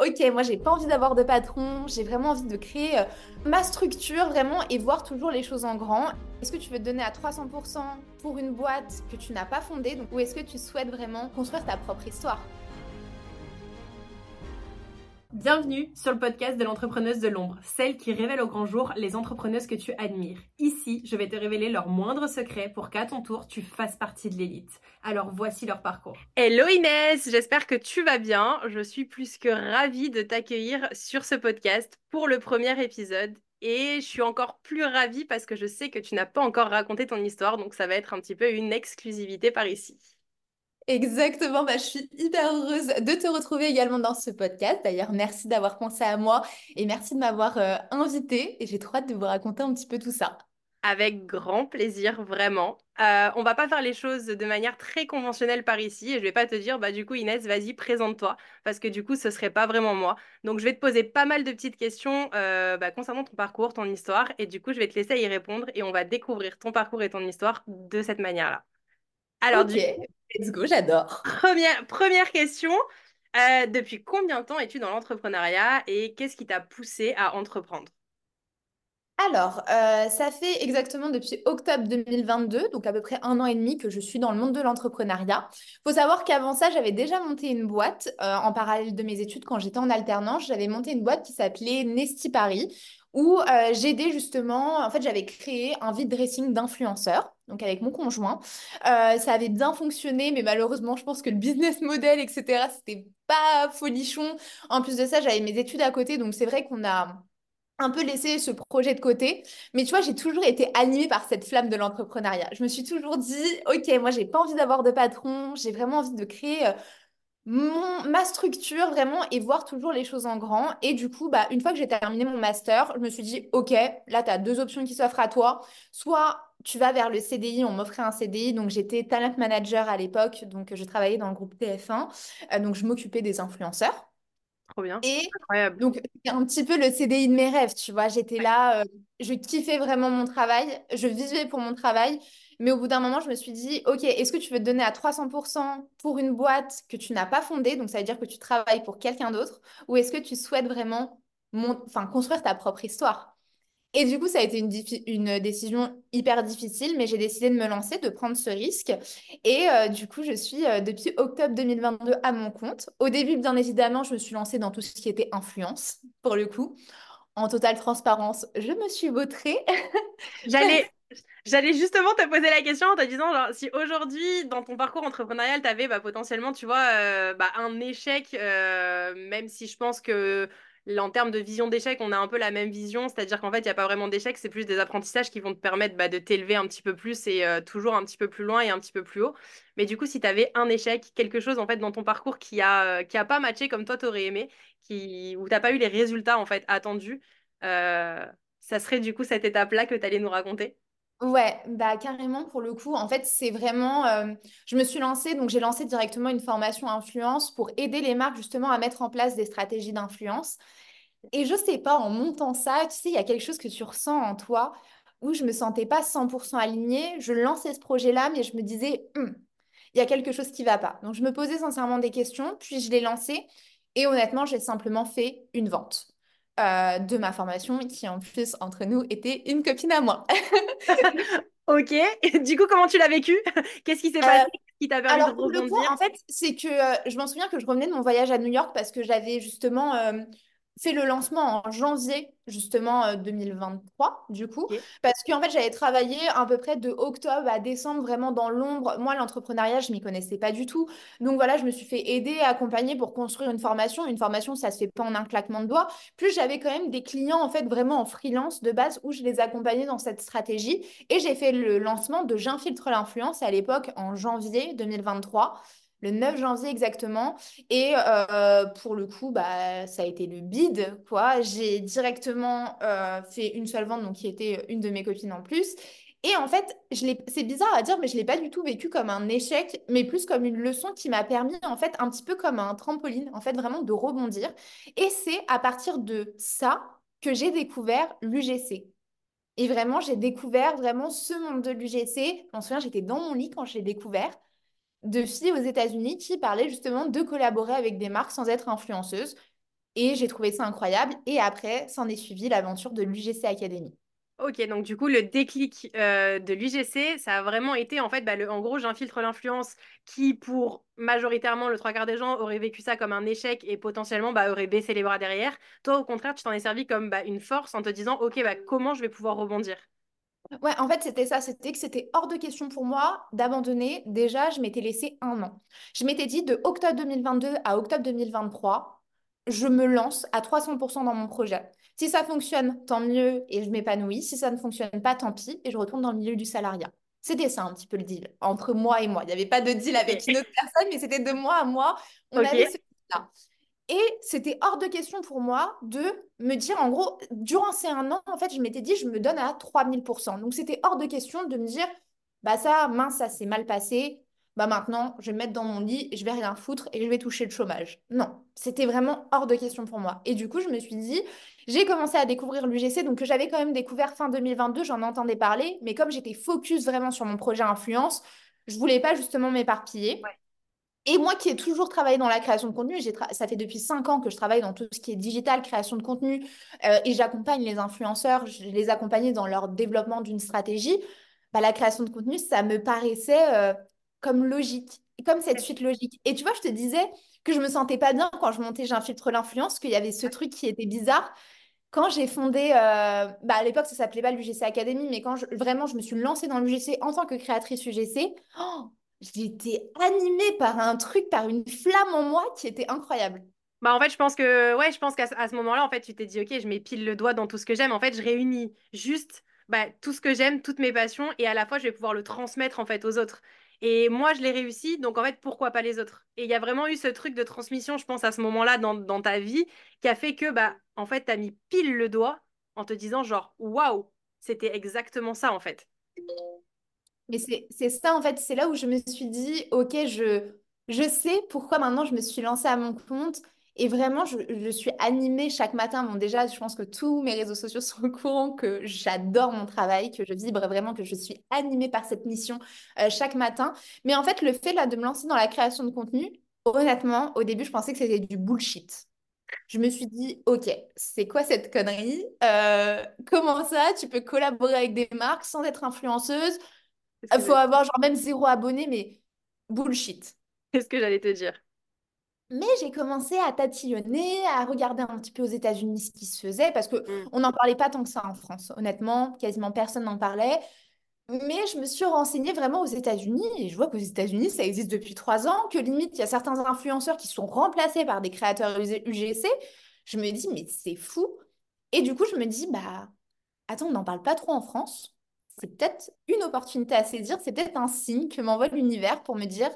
ok, moi j'ai pas envie d'avoir de patron, j'ai vraiment envie de créer euh, ma structure vraiment et voir toujours les choses en grand. Est-ce que tu veux te donner à 300% pour une boîte que tu n'as pas fondée? Ou est-ce que tu souhaites vraiment construire ta propre histoire? Bienvenue sur le podcast de l'entrepreneuse de l'ombre, celle qui révèle au grand jour les entrepreneuses que tu admires. Ici, je vais te révéler leurs moindres secrets pour qu'à ton tour, tu fasses partie de l'élite. Alors voici leur parcours. Hello Inès, j'espère que tu vas bien. Je suis plus que ravie de t'accueillir sur ce podcast pour le premier épisode. Et je suis encore plus ravie parce que je sais que tu n'as pas encore raconté ton histoire, donc ça va être un petit peu une exclusivité par ici. Exactement, bah, je suis hyper heureuse de te retrouver également dans ce podcast. D'ailleurs, merci d'avoir pensé à moi et merci de m'avoir euh, invitée et j'ai trop hâte de vous raconter un petit peu tout ça. Avec grand plaisir, vraiment. Euh, on va pas faire les choses de manière très conventionnelle par ici et je vais pas te dire, bah du coup Inès, vas-y, présente-toi, parce que du coup ce serait pas vraiment moi. Donc je vais te poser pas mal de petites questions euh, bah, concernant ton parcours, ton histoire, et du coup je vais te laisser y répondre et on va découvrir ton parcours et ton histoire de cette manière-là. Alors du coup, Let's go, j'adore. Première, première question. Euh, depuis combien de temps es-tu dans l'entrepreneuriat et qu'est-ce qui t'a poussé à entreprendre? Alors, euh, ça fait exactement depuis octobre 2022, donc à peu près un an et demi que je suis dans le monde de l'entrepreneuriat. Il faut savoir qu'avant ça, j'avais déjà monté une boîte euh, en parallèle de mes études quand j'étais en alternance. J'avais monté une boîte qui s'appelait Nesti Paris, où euh, j'aidais justement, en fait, j'avais créé un vide dressing d'influenceurs, donc avec mon conjoint. ça avait bien fonctionné, mais malheureusement, je pense que le business model, etc., c'était pas folichon. En plus de ça, j'avais mes études à côté, donc c'est vrai qu'on a un peu laissé ce projet de côté. Mais tu vois, j'ai toujours été animée par cette flamme de l'entrepreneuriat. Je me suis toujours dit, OK, moi, j'ai pas envie d'avoir de patron, j'ai vraiment envie de créer euh, mon, ma structure vraiment et voir toujours les choses en grand. Et du coup, bah, une fois que j'ai terminé mon master, je me suis dit, OK, là, tu as deux options qui s'offrent à toi. Soit tu vas vers le CDI, on m'offrait un CDI, donc j'étais talent manager à l'époque, donc je travaillais dans le groupe TF1, euh, donc je m'occupais des influenceurs. Trop bien. Et donc, c'est un petit peu le CDI de mes rêves, tu vois. J'étais là, euh, je kiffais vraiment mon travail, je vivais pour mon travail. Mais au bout d'un moment, je me suis dit, OK, est-ce que tu veux te donner à 300% pour une boîte que tu n'as pas fondée, donc ça veut dire que tu travailles pour quelqu'un d'autre, ou est-ce que tu souhaites vraiment enfin, construire ta propre histoire? Et du coup, ça a été une, décision hyper difficile, mais j'ai décidé de me lancer, de prendre ce risque. Et euh, du coup, je suis euh, depuis octobre 2022 à mon compte. Au début, bien évidemment, je me suis lancée dans tout ce qui était influence, pour le coup. En totale transparence, je me suis vautrée. J'allais, J'allais justement te poser la question en te disant, genre, si aujourd'hui, dans ton parcours entrepreneurial, tu avais bah, potentiellement, tu vois, euh, bah, un échec, même si je pense que en termes de vision d'échec, on a un peu la même vision, c'est-à-dire qu'en fait, il n'y a pas vraiment d'échec, c'est plus des apprentissages qui vont te permettre bah, de t'élever un petit peu plus et euh, toujours un petit peu plus loin et un petit peu plus haut. Mais du coup, si tu avais un échec, quelque chose en fait dans ton parcours qui a, qui a pas matché comme toi t'aurais aimé, qui, où t'as pas eu les résultats en fait attendus, euh, ça serait du coup cette étape-là que tu allais nous raconter? Ouais, bah carrément pour le coup. En fait, c'est vraiment. Euh, je me suis lancée, donc j'ai lancé directement une formation influence pour aider les marques justement à mettre en place des stratégies d'influence. Et je sais pas, en montant ça, tu sais, il y a quelque chose que tu ressens en toi où je me sentais pas 100% alignée. Je lançais ce projet-là, mais je me disais, Hum, il y a quelque chose qui va pas. Donc je me posais sincèrement des questions, puis je l'ai lancé. Et honnêtement, j'ai simplement fait une vente. Euh, de ma formation, qui en plus, entre nous, était une copine à moi. ok. du coup, comment tu l'as vécu? Qu'est-ce qui s'est passé? Euh, qui t'a permis alors, de rebondir? En fait, c'est que euh, je m'en souviens que je revenais de mon voyage à New York parce que j'avais justement fait le lancement en janvier justement 2023 euh, du coup. Parce qu'en fait j'avais travaillé à peu près de octobre à décembre vraiment dans l'ombre. Moi l'entrepreneuriat je m'y connaissais pas du tout. Donc voilà je me suis fait aider accompagner pour construire une formation. Une formation ça se fait pas en un claquement de doigts. Plus j'avais quand même des clients en fait vraiment en freelance de base où je les accompagnais dans cette stratégie. Et j'ai fait le lancement de j'infiltre l'influence à l'époque en janvier 2023 le 9 janvier exactement. Et euh, pour le coup, bah, ça a été le bide, quoi. J'ai directement euh, fait une seule vente, donc qui était une de mes copines en plus. Et en fait, c'est bizarre à dire, mais je ne l'ai pas du tout vécu comme un échec, mais plus comme une leçon qui m'a permis, en fait, un petit peu comme un trampoline, en fait, vraiment de rebondir. Et c'est à partir de ça que j'ai découvert l'UGC. Et vraiment, j'ai découvert vraiment ce monde de l'UGC. Je m'en souviens, j'étais dans mon lit quand je l'ai découvert de filles aux États-Unis qui parlaient justement de collaborer avec des marques sans être influenceuses. Et j'ai trouvé ça incroyable. Et après, s'en est suivi l'aventure de l'UGC Academy. Ok, donc du coup, le déclic euh, de l'UGC, ça a vraiment été, en fait, bah, le- en gros, j'infiltre l'influence qui, pour majoritairement le trois quarts des gens, aurait vécu ça comme un échec et potentiellement bah, aurait baissé les bras derrière. Toi, au contraire, tu t'en es servi comme bah, une force en te disant, ok, bah, comment je vais pouvoir rebondir? Ouais, en fait, c'était ça. C'était que c'était hors de question pour moi d'abandonner. Déjà, je m'étais laissé un an. Je m'étais dit de octobre 2022 à octobre 2023, je me lance à 300% dans mon projet. Si ça fonctionne, tant mieux et je m'épanouis. Si ça ne fonctionne pas, tant pis et je retourne dans le milieu du salariat. C'était ça un petit peu le deal entre moi et moi. Il n'y avait pas de deal avec une autre personne, mais c'était de moi à moi. On avait ce deal-là. Et c'était hors de question pour moi de me dire, en gros, durant ces un an, en fait, je m'étais dit, je me donne à 3000%. Donc, c'était hors de question de me dire, bah ça, mince, ça s'est mal passé. Bah maintenant, je vais me mettre dans mon lit, je vais rien foutre et je vais toucher le chômage. Non, c'était vraiment hors de question pour moi. Et du coup, je me suis dit, j'ai commencé à découvrir l'UGC, donc que j'avais quand même découvert fin 2022, j'en entendais parler, mais comme j'étais focus vraiment sur mon projet influence, je voulais pas justement m'éparpiller. Et moi qui ai toujours travaillé dans la création de contenu, ça fait depuis cinq ans que je travaille dans tout ce qui est digital, création de contenu, euh, et j'accompagne les influenceurs, je les accompagne dans leur développement d'une stratégie. Bah, la création de contenu, ça me paraissait euh, comme logique, comme cette suite logique. Et tu vois, je te disais que je me sentais pas bien quand je montais J'infiltre l'influence, qu'il y avait ce truc qui était bizarre. Quand j'ai fondé, euh, bah à l'époque ça s'appelait pas l'UGC Academy, mais quand je- vraiment je me suis lancée dans l'UGC en tant que créatrice UGC, oh, j'étais animée par un truc, par une flamme en moi qui était incroyable. Bah en fait, je pense que ouais, je pense qu'à ce moment-là, en fait, tu t'es dit, ok, je mets pile le doigt dans tout ce que j'aime. En fait, je réunis juste bah, tout ce que j'aime, toutes mes passions, et à la fois, je vais pouvoir le transmettre en fait aux autres. Et moi, je l'ai réussi, donc en fait, pourquoi pas les autres? Et il y a vraiment eu ce truc de transmission, je pense, à ce moment-là dans, dans ta vie, qui a fait que bah en fait, t'as mis pile le doigt en te disant genre, waouh, c'était exactement ça en fait. Mais c'est ça, en fait, c'est là où je me suis dit, ok, je, je sais pourquoi maintenant je me suis lancée à mon compte. Et vraiment, je, je suis animée chaque matin. Bon, déjà, je pense que tous mes réseaux sociaux sont au courant que j'adore mon travail, que je vibre vraiment, que je suis animée par cette mission euh, chaque matin. Mais en fait, le fait de me lancer dans la création de contenu, honnêtement, au début, je pensais que c'était du bullshit. Je me suis dit, ok, c'est quoi cette connerie? Euh, comment ça, tu peux collaborer avec des marques sans être influenceuse? Il faut avoir genre même zéro abonné, mais bullshit. c'est ce que j'allais te dire? Mais j'ai commencé à tatillonner, à regarder un petit peu aux États-Unis ce qui se faisait, parce que Mm. on n'en parlait pas tant que ça en France. Honnêtement, quasiment personne n'en parlait. Mais je me suis renseignée vraiment aux États-Unis et je vois qu'aux États-Unis, ça existe depuis trois ans, que limite, il y a certains influenceurs qui sont remplacés par des créateurs UGC. Je me dis, mais c'est fou. Et du coup, je me dis, bah, attends, on n'en parle pas trop en France. C'est peut-être une opportunité à saisir, c'est peut-être un signe que m'envoie l'univers pour me dire,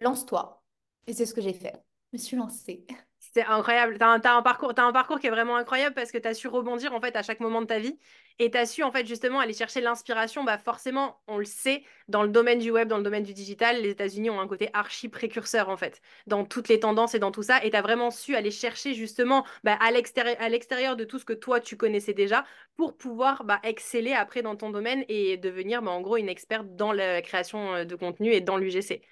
lance-toi. Et c'est ce que j'ai fait. Je me suis lancée. C'est incroyable. T'as un, t'as un parcours, t'as un parcours qui est vraiment incroyable parce que t'as su rebondir en fait à chaque moment de ta vie et t'as su en fait justement aller chercher l'inspiration. Bah forcément, on le sait, dans le domaine du web, dans le domaine du digital, les États-Unis ont un côté archi précurseur en fait dans toutes les tendances et dans tout ça. Et t'as vraiment su aller chercher justement bah, à l'extérieur, à l'extérieur de tout ce que toi tu connaissais déjà pour pouvoir bah, exceller après dans ton domaine et devenir bah, en gros une experte dans la création euh, de contenu et dans l'UGC.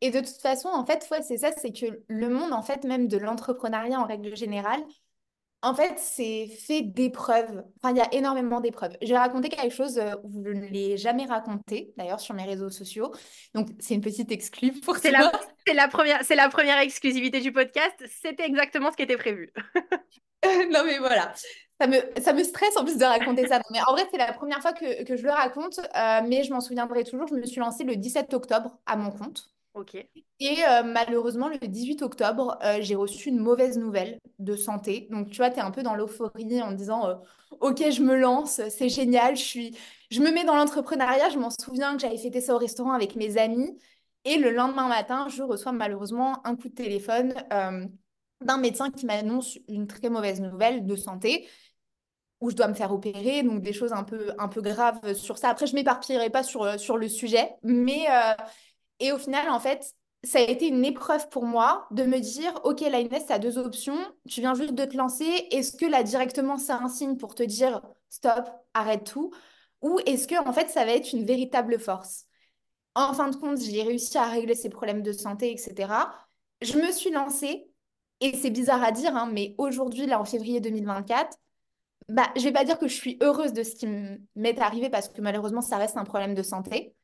Et de toute façon, en fait, ouais, c'est ça, c'est que le monde, en fait, même de l'entrepreneuriat en règle générale, en fait, c'est fait d'épreuves. Enfin, il y a énormément d'épreuves. Je vais raconter quelque chose euh, où je ne l'ai jamais raconté, d'ailleurs, sur mes réseaux sociaux. Donc, c'est une petite exclue pour C'est la, c'est la première, c'est la première exclusivité du podcast. C'était exactement ce qui était prévu. Non, mais voilà. Ça me, ça me stresse en plus de raconter ça. Non, mais en vrai, c'est la première fois que, que je le raconte, euh, mais je m'en souviendrai toujours. Je me suis lancée le 17 octobre à mon compte. Et euh, malheureusement, le 18 octobre, euh, j'ai reçu une mauvaise nouvelle de santé. Donc, tu vois, tu es un peu dans l'euphorie en disant euh, Ok, je me lance, c'est génial, je suis... je me mets dans l'entrepreneuriat. Je m'en souviens que j'avais fêté ça au restaurant avec mes amis. Et le lendemain matin, je reçois malheureusement un coup de téléphone d'un médecin qui m'annonce une très mauvaise nouvelle de santé où je dois me faire opérer, donc des choses un peu, un peu graves sur ça. Après, je m'éparpillerai pas sur, sur le sujet, mais et au final, en fait, ça a été une épreuve pour moi de me dire, OK, là, Inès, tu as deux options. Tu viens juste de te lancer. Est-ce que là, directement, c'est un signe pour te dire, stop, arrête tout? Ou est-ce que, en fait, ça va être une véritable force? En fin de compte, j'ai réussi à régler ces problèmes de santé, etc. Je me suis lancée Et c'est bizarre à dire, hein, mais aujourd'hui, là, en février 2024, bah, je vais pas dire que je suis heureuse de ce qui m'est arrivé parce que malheureusement, ça reste un problème de santé.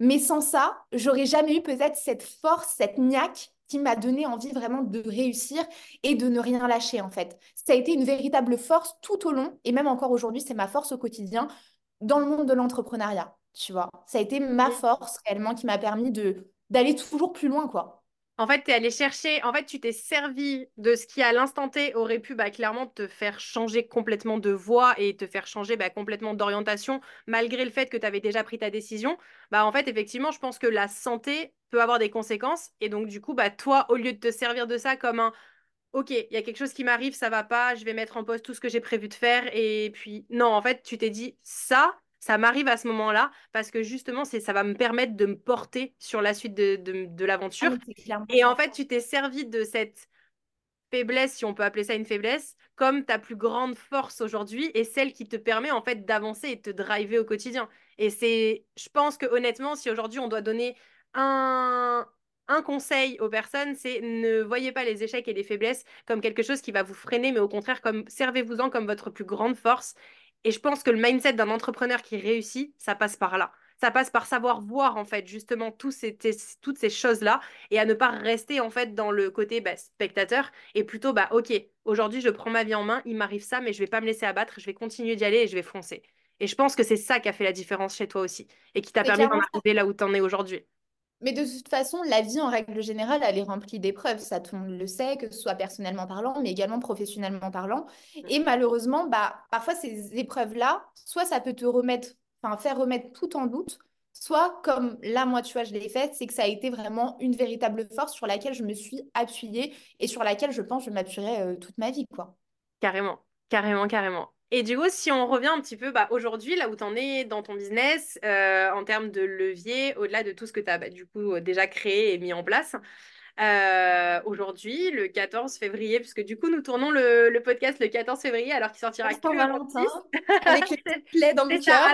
Mais sans ça, j'aurais jamais eu peut-être cette force, cette niaque qui m'a donné envie vraiment de réussir et de ne rien lâcher en fait. Ça a été une véritable force tout au long et même encore aujourd'hui, c'est ma force au quotidien dans le monde de l'entrepreneuriat, tu vois. Ça a été ma force réellement qui m'a permis de d'aller toujours plus loin quoi. En fait, tu es allé chercher, en fait, tu t'es servi de ce qui, à l'instant T, aurait pu bah, clairement te faire changer complètement de voie et te faire changer bah, complètement d'orientation, malgré le fait que tu avais déjà pris ta décision. Bah, en fait, effectivement, je pense que la santé peut avoir des conséquences. Et donc, du coup, bah, toi, au lieu de te servir de ça comme un OK, il y a quelque chose qui m'arrive, ça va pas, je vais mettre en pause tout ce que j'ai prévu de faire. Et puis, non, en fait, tu t'es dit, ça, ça m'arrive à ce moment-là parce que justement, c'est, ça va me permettre de me porter sur la suite de, de, l'aventure. Ah et en fait, tu t'es servi de cette faiblesse, si on peut appeler ça une faiblesse, comme ta plus grande force aujourd'hui et celle qui te permet en fait d'avancer et de te driver au quotidien. Et c'est, je pense que honnêtement, si aujourd'hui on doit donner un, un conseil aux personnes, c'est ne voyez pas les échecs et les faiblesses comme quelque chose qui va vous freiner, mais au contraire, comme servez-vous-en comme votre plus grande force et je pense que le mindset d'un entrepreneur qui réussit, ça passe par là. Ça passe par savoir voir en fait justement tous ces, toutes ces choses-là et à ne pas rester en fait dans le côté bah, spectateur et plutôt bah ok, aujourd'hui je prends ma vie en main, il m'arrive ça, mais je vais pas me laisser abattre, je vais continuer d'y aller et je vais foncer. Et je pense que c'est ça qui a fait la différence chez toi aussi et qui t'a permis d'en arriver là où tu en es aujourd'hui. Mais de toute façon, la vie en règle générale, elle est remplie d'épreuves. Ça, tout le monde le sait, que ce soit personnellement parlant, mais également professionnellement parlant. Et malheureusement, bah, parfois, ces épreuves-là, soit ça peut te remettre, enfin, faire remettre tout en doute, soit comme là, moi, tu vois, je l'ai fait, c'est que ça a été vraiment une véritable force sur laquelle je me suis appuyée et sur laquelle je pense que je m'appuierai euh, toute ma vie, quoi. Carrément, carrément, carrément. Et du coup, si on revient un petit peu bah, aujourd'hui, là où tu en es dans ton business, euh, en termes de levier, au-delà de tout ce que tu as bah, du coup euh, déjà créé et mis en place, euh, aujourd'hui, le 14 février, puisque du coup, nous tournons le, podcast le 14 février, alors qu'il sortira que Valentin, avec les petites dans le cœur,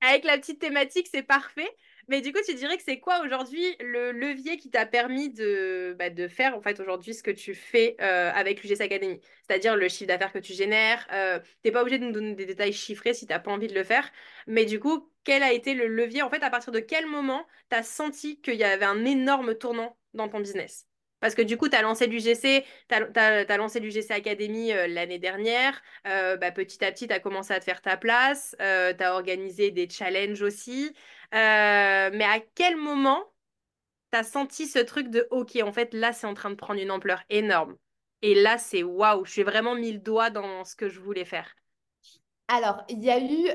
avec la petite thématique, c'est parfait. Mais du coup, tu dirais que c'est quoi aujourd'hui le levier qui t'a permis de, bah, faire en fait aujourd'hui ce que tu fais euh, avec l'UGC Academy? C'est-à-dire le chiffre d'affaires que tu génères. Euh, tu n'es pas obligé de nous donner des détails chiffrés si tu n'as pas envie de le faire. Mais du coup, quel a été le levier? En fait, à partir de quel moment tu as senti qu'il y avait un énorme tournant dans ton business? Parce que du coup, tu as lancé l'UGC, tu lancé l'UGC Academy euh, l'année dernière. Euh, bah, petit à petit, tu as commencé à te faire ta place. Euh, tu as organisé des challenges aussi. Mais à quel moment tu as senti ce truc de OK, en fait, là, c'est en train de prendre une ampleur énorme. Et là, c'est waouh, je suis vraiment mis le doigt dans ce que je voulais faire. Alors, il y a eu.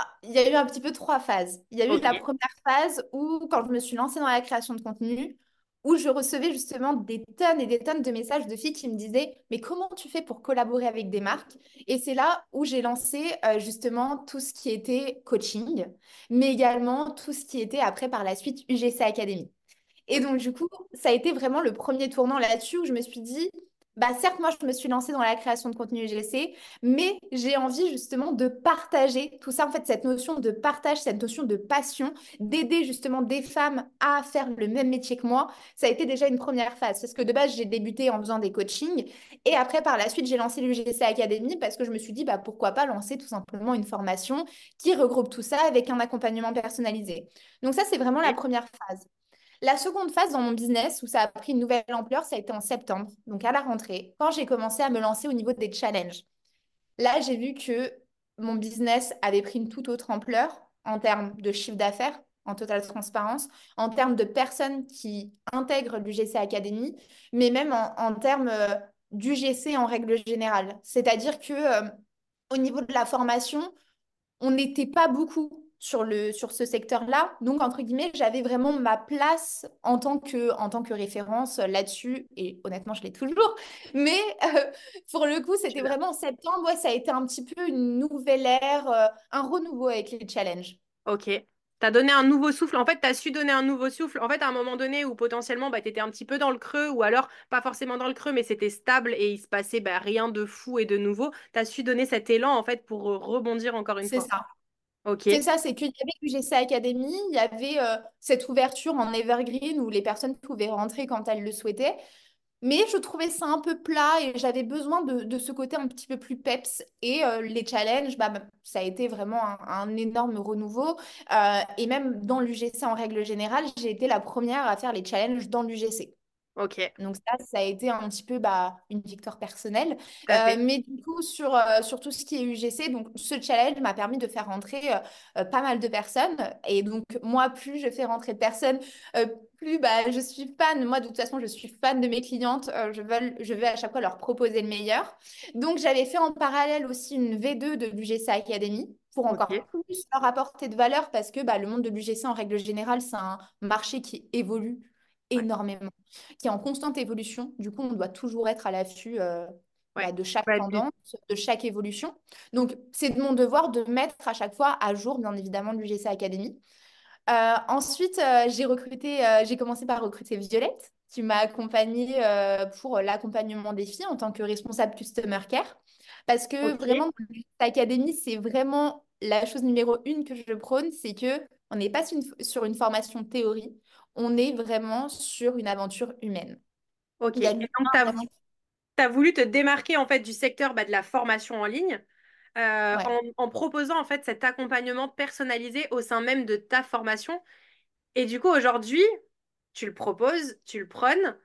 Ah, il y a eu un petit peu trois phases. Il y a eu la première phase où, quand je me suis lancée dans la création de contenu, où je recevais justement des tonnes et des tonnes de messages de filles qui me disaient mais comment tu fais pour collaborer avec des marques? Et c'est là où j'ai lancé euh, justement tout ce qui était coaching, mais également tout ce qui était après par la suite UGC Academy. Et donc du coup, ça a été vraiment le premier tournant là-dessus où je me suis dit bah certes, moi, je me suis lancée dans la création de contenu UGC, mais j'ai envie justement de partager tout ça, en fait, cette notion de partage, cette notion de passion, d'aider justement des femmes à faire le même métier que moi. Ça a été déjà une première phase, parce que de base, j'ai débuté en faisant des coachings, et après, par la suite, j'ai lancé l'UGC Academy, parce que je me suis dit, bah, pourquoi pas lancer tout simplement une formation qui regroupe tout ça avec un accompagnement personnalisé. Donc ça, c'est vraiment la première phase. La seconde phase dans mon business, où ça a pris une nouvelle ampleur, ça a été en septembre, donc à la rentrée, quand j'ai commencé à me lancer au niveau des challenges. Là, j'ai vu que mon business avait pris une toute autre ampleur en termes de chiffre d'affaires, en totale transparence, en termes de personnes qui intègrent l'UGC Academy, mais même en, termes euh, d'UGC en règle générale. C'est-à-dire que euh, au niveau de la formation, on n'était pas beaucoup sur, le, sur ce secteur-là. Donc, entre guillemets, j'avais vraiment ma place en tant que, en tant que référence là-dessus. Et honnêtement, je l'ai toujours. Mais euh, pour le coup, c'était vraiment en septembre. Ouais, ça a été un petit peu une nouvelle ère, euh, un renouveau avec les challenges. Ok. Tu as donné un nouveau souffle. En fait, tu as su donner un nouveau souffle. En fait, à un moment donné où potentiellement, bah, tu étais un petit peu dans le creux, ou alors pas forcément dans le creux, mais c'était stable et il se passait bah, rien de fou et de nouveau. Tu as su donner cet élan, en fait, pour rebondir encore une fois. C'est ça. C'est ça, c'est qu'il y avait l'UGC Academy, il y avait euh, cette ouverture en evergreen où les personnes pouvaient rentrer quand elles le souhaitaient. Mais je trouvais ça un peu plat et j'avais besoin de, de ce côté un petit peu plus peps. Et euh, les challenges, bah, ça a été vraiment un, un énorme renouveau. Euh, et même dans l'UGC en règle générale, j'ai été la première à faire les challenges dans l'UGC. Ok, Donc ça, ça a été un petit peu bah, une victoire personnelle. Euh, mais du coup, sur, euh, sur tout ce qui est UGC, donc ce challenge m'a permis de faire rentrer euh, pas mal de personnes. Et donc moi, plus je fais rentrer de personnes, plus bah, je suis fan. Moi, de toute façon, je suis fan de mes clientes. Je veux, je veux à chaque fois leur proposer le meilleur. Donc j'avais fait en parallèle aussi une V2 de l'UGC Academy pour encore plus leur apporter de valeur parce que bah, le monde de l'UGC en règle générale, c'est un marché qui évolue énormément qui est en constante évolution. Du coup, on doit toujours être à l'affût euh, ouais. bah, de chaque Ouais, tendance, de chaque évolution. Donc, c'est de mon devoir de mettre à chaque fois à jour, bien évidemment, l'UGC Academy. Euh, ensuite, euh, j'ai recruté, j'ai commencé par recruter Violette, qui m'a accompagnée pour l'accompagnement des filles en tant que responsable Customer Care. Parce que ok, vraiment, Academy, c'est vraiment la chose numéro une que je prône, c'est que on n'est pas sur une, sur une formation théorie, on est vraiment sur une aventure humaine. ok. Et donc, tu as, voulu te démarquer en fait du secteur bah, de la formation en ligne euh, Ouais. en, en proposant en fait cet accompagnement personnalisé au sein même de ta formation. Et du coup, aujourd'hui, tu le proposes, tu le prônes.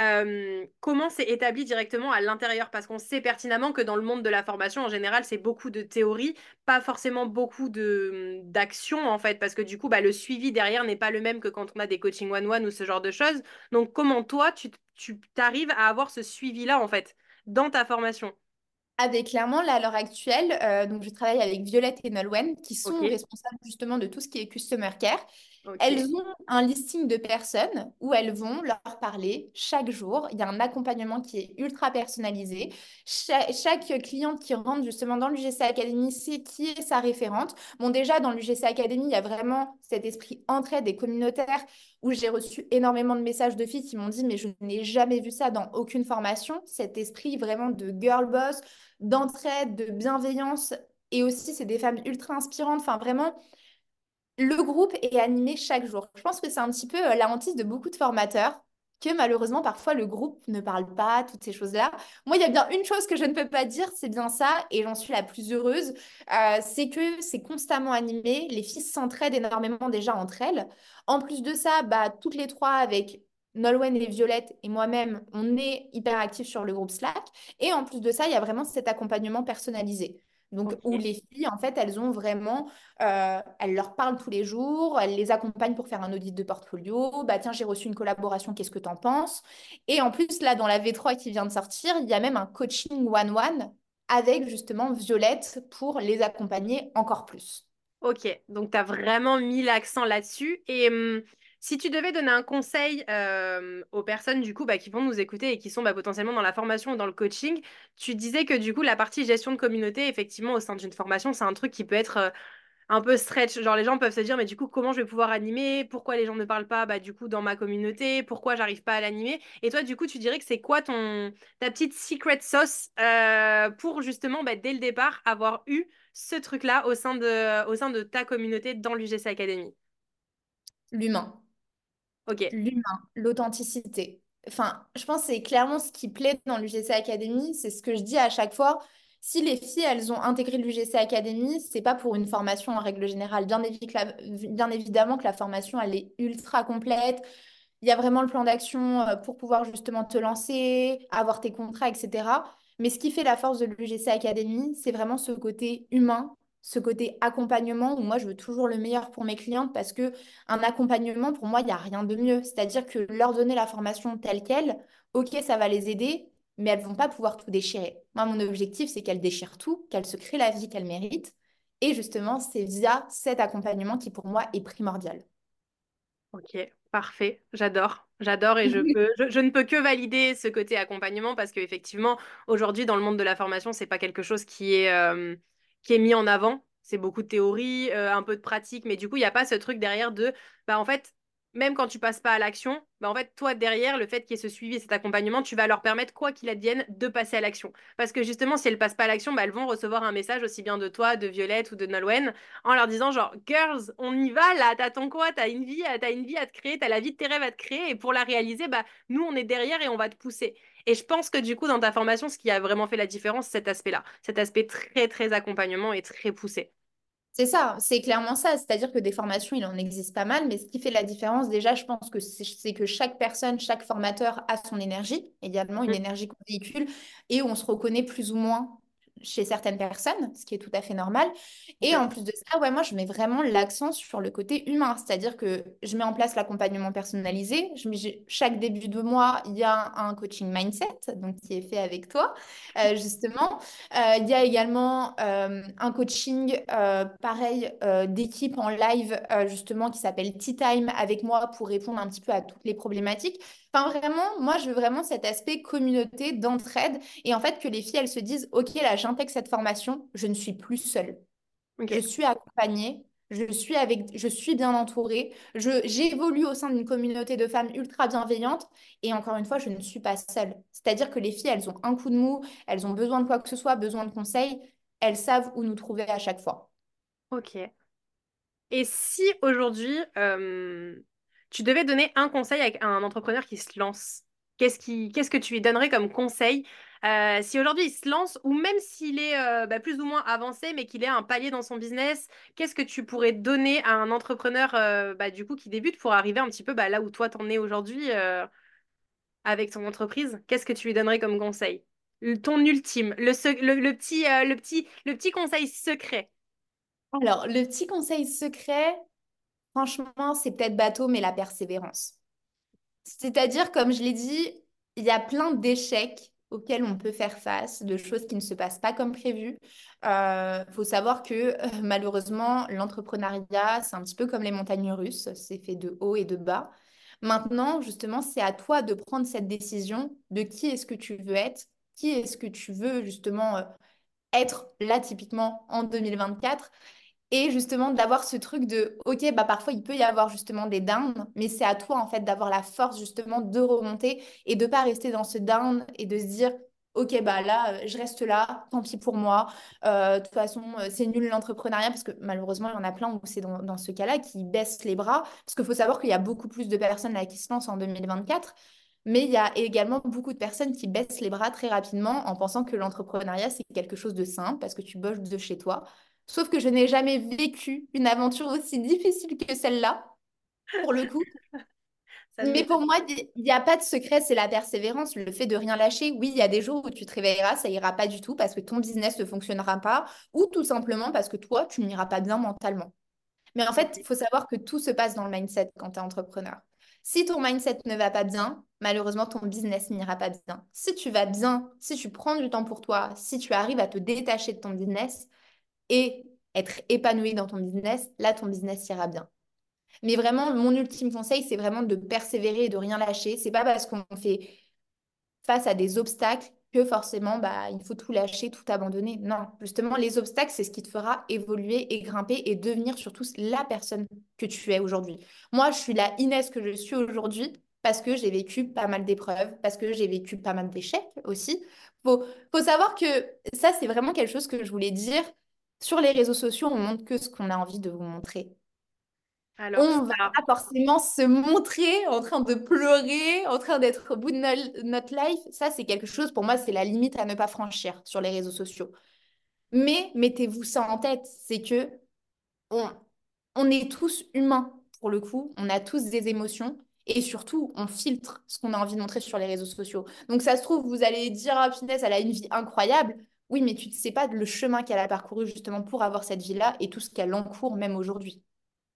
Euh, comment c'est établi directement à l'intérieur? Parce qu'on sait pertinemment que dans le monde de la formation, en général, c'est beaucoup de théorie, pas forcément beaucoup de d'action en fait, parce que du coup, bah, le suivi derrière n'est pas le même que quand on a des coachings one-one ou ce genre de choses. Donc, comment toi, tu tu t'arrives à avoir ce suivi-là en fait dans ta formation? Ah ben, clairement, là, à l'heure actuelle, euh, donc je travaille avec Violette et Nolwenn, qui sont responsables justement de tout ce qui est Customer Care. Elles ont un listing de personnes où elles vont leur parler chaque jour. Il y a un accompagnement qui est ultra personnalisé. Cha- chaque, cliente qui rentre justement dans l'UGC Academy sait qui est sa référente. Bon, déjà, dans l'UGC Academy, il y a vraiment cet esprit entraide et communautaire où j'ai reçu énormément de messages de filles qui m'ont dit, mais je n'ai jamais vu ça dans aucune formation. Cet esprit vraiment de girl boss, d'entraide, de bienveillance. Et aussi, c'est des femmes ultra inspirantes. Enfin, vraiment, le groupe est animé chaque jour. Je pense que c'est un petit peu euh, la hantise de beaucoup de formateurs, que malheureusement, parfois, le groupe ne parle pas, toutes ces choses-là. Moi, il y a bien une chose que je ne peux pas dire, c'est bien ça, et j'en suis la plus heureuse, euh, c'est que c'est constamment animé. Les filles s'entraident énormément déjà entre elles. En plus de ça, bah, toutes les trois avec Nolwenn et Violette et moi-même, on est hyper actifs sur le groupe Slack. Et en plus de ça, il y a vraiment cet accompagnement personnalisé. Donc, où les filles, en fait, elles ont vraiment euh, elle leur parle tous les jours, elle les accompagne pour faire un audit de portfolio. Bah tiens, j'ai reçu une collaboration, qu'est-ce que tu en penses? Et en plus, là, dans la V3 qui vient de sortir, il y a même un coaching one-one avec justement Violette pour les accompagner encore plus. Ok, donc tu as vraiment mis l'accent là-dessus. Et hum, si tu devais donner un conseil aux personnes du coup bah, qui vont nous écouter et qui sont bah, potentiellement dans la formation ou dans le coaching, tu disais que du coup la partie gestion de communauté, effectivement, au sein d'une formation, c'est un truc qui peut être un peu stretch. Genre les gens peuvent se dire, mais du coup, comment je vais pouvoir animer? Pourquoi les gens ne parlent pas bah, du coup dans ma communauté? Pourquoi j'arrive pas à l'animer? Et toi, du coup, tu dirais que c'est quoi ton ta petite secret sauce pour justement bah, dès le départ avoir eu ce truc-là au sein de au sein de ta communauté dans l'UGC Academy? L'humain. L'humain, l'authenticité. Enfin, je pense que c'est clairement ce qui plaît dans l'UGC Academy. C'est ce que je dis à chaque fois. Si les filles, elles ont intégré l'UGC Academy, c'est pas pour une formation en règle générale. Bien, bien évidemment que la formation, elle est ultra complète. Il y a vraiment le plan d'action euh, pour pouvoir justement te lancer, avoir tes contrats, etc. Mais ce qui fait la force de l'UGC Academy, c'est vraiment ce côté humain, ce côté accompagnement où moi, je veux toujours le meilleur pour mes clientes parce que un accompagnement, pour moi, il n'y a rien de mieux. C'est-à-dire que leur donner la formation telle qu'elle, ok, ça va les aider, mais elles vont pas pouvoir tout déchirer. Moi, mon objectif, c'est qu'elles déchirent tout, qu'elles se créent la vie qu'elles méritent. Et justement, c'est via cet accompagnement qui, pour moi, est primordial. ok, parfait. J'adore, j'adore et je peux je, je ne peux que valider ce côté accompagnement parce qu'effectivement, aujourd'hui, dans le monde de la formation, c'est pas quelque chose qui est euh, qui est mis en avant. C'est beaucoup de théorie, euh, un peu de pratique, mais du coup, il n'y a pas ce truc derrière de, bah, en fait, même quand tu passes pas à l'action, bah en fait, toi, derrière, le fait qu'il y ait ce suivi et cet accompagnement, tu vas leur permettre, quoi qu'il advienne, de passer à l'action. Parce que justement, si elles passent pas à l'action, bah, elles vont recevoir un message aussi bien de toi, de Violette ou de Nolwenn, en leur disant genre, girls, on y va, là, t'attends quoi? T'as une vie, t'as une vie à te créer, t'as la vie de tes rêves à te créer, et pour la réaliser, bah, nous, on est derrière et on va te pousser. Et je pense que du coup, dans ta formation, ce qui a vraiment fait la différence, c'est cet aspect-là. Cet aspect très, très accompagnement et très poussé. C'est ça, c'est clairement ça. C'est-à-dire que des formations, il en existe pas mal, mais ce qui fait la différence, déjà, je pense que c'est que chaque personne, chaque formateur a son énergie, également une Mm. énergie qu'on véhicule, et on se reconnaît plus ou moins chez certaines personnes, ce qui est tout à fait normal. Et en plus de ça, ouais, moi, je mets vraiment l'accent sur le côté humain, c'est-à-dire que je mets en place l'accompagnement personnalisé. Je mets- chaque début de mois, il y a un coaching mindset, donc qui est fait avec toi, euh, justement. Euh, il y a également euh, un coaching, pareil, d'équipe en live, justement, qui s'appelle Tea Time avec moi pour répondre un petit peu à toutes les problématiques. Enfin, vraiment, moi, je veux vraiment cet aspect communauté, d'entraide. Et en fait, que les filles, elles se disent, OK, là, j'intègre cette formation, je ne suis plus seule. Je suis accompagnée, je suis avec, je suis bien entourée, j'évolue au sein d'une communauté de femmes ultra bienveillantes. Et encore une fois, je ne suis pas seule. C'est-à-dire que les filles, elles ont un coup de mou, elles ont besoin de quoi que ce soit, besoin de conseils, elles savent où nous trouver à chaque fois. Ok. Et si aujourd'hui, euh, tu devais donner un conseil à un entrepreneur qui se lance, qu'est-ce qui, qu'est-ce que tu lui donnerais comme conseil? Euh, si aujourd'hui il se lance, ou même s'il est euh, bah, plus ou moins avancé, mais qu'il à un palier dans son business, qu'est-ce que tu pourrais donner à un entrepreneur euh, bah, du coup qui débute pour arriver un petit peu bah, là où toi t'en es aujourd'hui avec ton entreprise? Qu'est-ce que tu lui donnerais comme conseil? Ton ultime, le, petit, le petit, le petit conseil secret. Alors, le petit conseil secret, franchement, c'est peut-être bateau, mais la persévérance. C'est-à-dire, comme je l'ai dit, il y a plein d'échecs auxquels on peut faire face, de choses qui ne se passent pas comme prévu. Il faut savoir que euh, malheureusement, l'entrepreneuriat, c'est un petit peu comme les montagnes russes, c'est fait de haut et de bas. Maintenant, justement, c'est à toi de prendre cette décision de qui est-ce que tu veux être, qui est-ce que tu veux justement euh, être là typiquement en 2024 et justement d'avoir ce truc de, ok, bah parfois il peut y avoir justement des downs, mais c'est à toi en fait d'avoir la force justement de remonter et de pas rester dans ce down et de se dire, ok, bah là, euh, je reste là, tant pis pour moi. Euh, de toute façon, euh, c'est nul l'entrepreneuriat parce que malheureusement, il y en a plein où c'est dans, ce cas-là qui baissent les bras. Parce qu'il faut savoir qu'il y a beaucoup plus de personnes là qui se lancent en 2024. Mais il y a également beaucoup de personnes qui baissent les bras très rapidement en pensant que l'entrepreneuriat, c'est quelque chose de simple parce que tu bosses de chez toi. Sauf que je n'ai jamais vécu une aventure aussi difficile que celle-là, pour le coup. Mais pour moi, il n'y a pas de secret, c'est la persévérance, le fait de rien lâcher. Oui, il y a des jours où tu te réveilleras, ça ira pas du tout parce que ton business ne fonctionnera pas ou tout simplement parce que toi, tu n'iras pas bien mentalement. Mais en fait, il faut savoir que tout se passe dans le mindset quand tu es entrepreneur. Si ton mindset ne va pas bien, malheureusement, ton business n'ira pas bien. Si tu vas bien, si tu prends du temps pour toi, si tu arrives à te détacher de ton business et être épanoui dans ton business, là, ton business ira bien. Mais vraiment, mon ultime conseil, c'est vraiment de persévérer et de rien lâcher. C'est pas parce qu'on fait face à des obstacles que forcément, bah, il faut tout lâcher, tout abandonner. Non, justement, les obstacles, c'est ce qui te fera évoluer et grimper et devenir surtout la personne que tu es aujourd'hui. Moi, je suis la Inès que je suis aujourd'hui parce que j'ai vécu pas mal d'épreuves, parce que j'ai vécu pas mal d'échecs aussi. Faut, faut savoir que ça, c'est vraiment quelque chose que je voulais dire. Sur les réseaux sociaux, on montre que ce qu'on a envie de vous montrer Alors on va ça, pas forcément se montrer en train de pleurer, en train d'être au bout de no- notre life. Ça, c'est quelque chose, pour moi, c'est la limite à ne pas franchir sur les réseaux sociaux. Mais mettez-vous ça en tête, c'est que on, on est tous humains, pour le coup. On a tous des émotions. Et surtout, on filtre ce qu'on a envie de montrer sur les réseaux sociaux. Donc, ça se trouve, vous allez dire, ah, Pinès, elle a une vie incroyable. Oui, mais tu ne sais pas le chemin qu'elle a parcouru justement pour avoir cette vie-là et tout ce qu'elle encourt même aujourd'hui.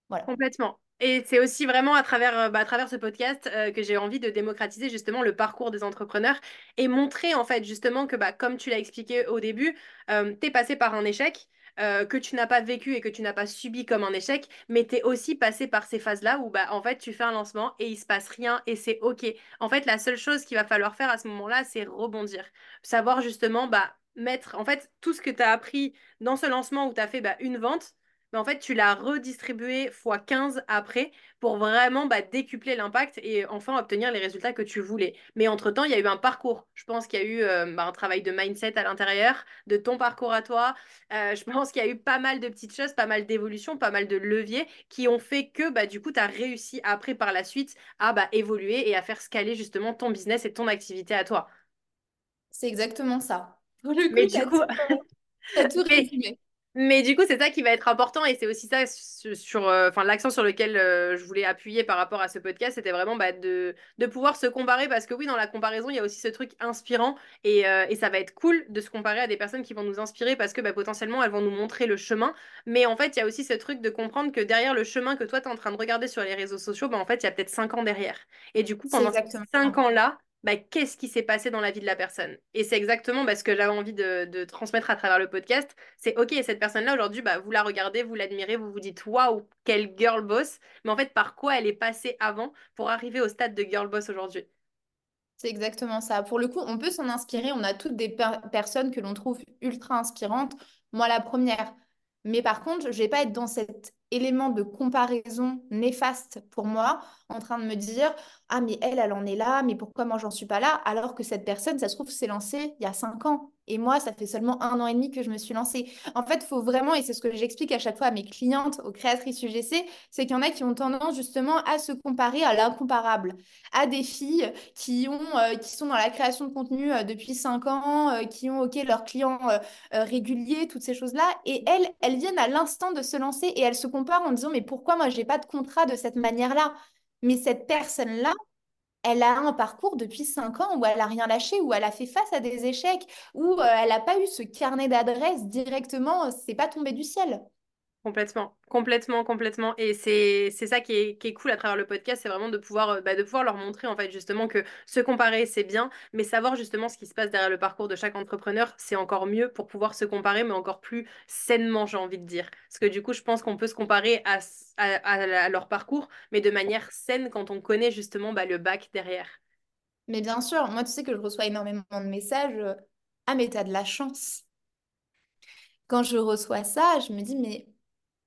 Voilà. complètement. Et c'est aussi vraiment à travers, euh, bah, à travers ce podcast euh, que j'ai envie de démocratiser justement le parcours des entrepreneurs et montrer en fait justement que bah, comme tu l'as expliqué au début, euh, tu es passé par un échec. euh, que tu n'as pas vécu et que tu n'as pas subi comme un échec, mais tu es aussi passé par ces phases-là où bah, en fait tu fais un lancement et il se passe rien et c'est OK. En fait, la seule chose qu'il va falloir faire à ce moment-là, c'est rebondir. Savoir justement bah, mettre en fait tout ce que tu as appris dans ce lancement où tu as fait bah, une vente, mais en fait, tu l'as redistribué fois 15 après pour vraiment bah, décupler l'impact et enfin obtenir les résultats que tu voulais. Mais entre-temps, il y a eu un parcours. Je pense qu'il y a eu euh, bah, un travail de mindset à l'intérieur, de ton parcours à toi. Euh, je pense qu'il y a eu pas mal de petites choses, pas mal d'évolutions, pas mal de leviers qui ont fait que bah, du coup, tu as réussi après par la suite à bah, évoluer et à faire scaler justement ton business et ton activité à toi. C'est exactement ça. Pour le Mais du coup, tout, t'as tout mais résumé. Mais du coup, c'est ça qui va être important et c'est aussi ça sur, euh, enfin, l'accent sur lequel euh, je voulais appuyer par rapport à ce podcast, c'était vraiment bah, de, de pouvoir se comparer parce que oui, dans la comparaison, il y a aussi ce truc inspirant et, euh, et ça va être cool de se comparer à des personnes qui vont nous inspirer parce que bah, potentiellement, elles vont nous montrer le chemin. Mais en fait, il y a aussi ce truc de comprendre que derrière le chemin que toi, tu es en train de regarder sur les réseaux sociaux, bah, en fait, il y a peut-être cinq ans derrière. Et du coup, pendant ces exactement cinq ça. ans-là, bah, qu'est-ce qui s'est passé dans la vie de la personne? Et c'est exactement bah, ce que j'avais envie de, transmettre à travers le podcast c'est ok, cette personne-là aujourd'hui, bah, vous la regardez, vous l'admirez, vous vous dites waouh, quelle girl boss. Mais en fait, par quoi elle est passée avant pour arriver au stade de girl boss aujourd'hui? C'est exactement ça. Pour le coup, on peut s'en inspirer. On a toutes des per- personnes que l'on trouve ultra inspirantes. Moi, la première. Mais par contre, je vais pas être dans cet élément de comparaison néfaste pour moi, en train de me dire, ah, mais elle, elle en est là, mais pourquoi moi, j'en suis pas là? Alors que cette personne, ça se trouve, s'est lancée il y a cinq ans. Et moi, ça fait seulement un an et demi que je me suis lancée. En fait, il faut vraiment, et c'est ce que j'explique à chaque fois à mes clientes, aux créatrices UGC, c'est qu'il y en a qui ont tendance justement à se comparer à l'incomparable, à des filles qui ont, euh, qui sont dans la création de contenu euh, depuis 5 ans, euh, qui ont, OK, leurs clients réguliers, toutes ces choses-là. Et elles, elles viennent à l'instant de se lancer et elles se comparent en disant, mais pourquoi moi, j'ai pas de contrat de cette manière-là? Mais cette personne-là, elle a un parcours depuis 5 ans où elle a rien lâché, où elle a fait face à des échecs, où euh, elle n'a pas eu ce carnet d'adresses directement, c'est pas tombé du ciel. Complètement, complètement, complètement. Et c'est ça qui est, cool à travers le podcast, c'est vraiment de pouvoir, euh, bah, de pouvoir leur montrer en fait justement que se comparer c'est bien, mais savoir justement ce qui se passe derrière le parcours de chaque entrepreneur, c'est encore mieux pour pouvoir se comparer, mais encore plus sainement, j'ai envie de dire. Parce que du coup, je pense qu'on peut se comparer à- à leur parcours, mais de manière saine quand on connaît justement bah, le bac derrière. Mais bien sûr, moi, tu sais que je reçois énormément de messages. euh, ah, mais t'as de la chance. Quand je reçois ça, je me dis, mais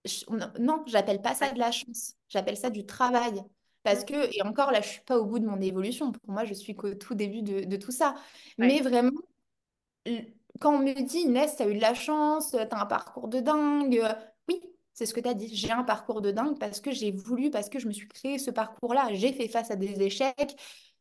je- non, j'appelle pas ça de la chance. J'appelle ça du travail. Parce que, et encore là, je suis pas au bout de mon évolution. Pour moi, je suis qu'au tout début de, de tout ça. Ouais. Mais vraiment, quand on me dit, Inès, t'as eu de la chance, t'as un parcours de dingue. euh, Oui, c'est ce que t'as dit. J'ai un parcours de dingue parce que j'ai voulu, parce que je me suis créé ce parcours-là. J'ai fait face à des échecs.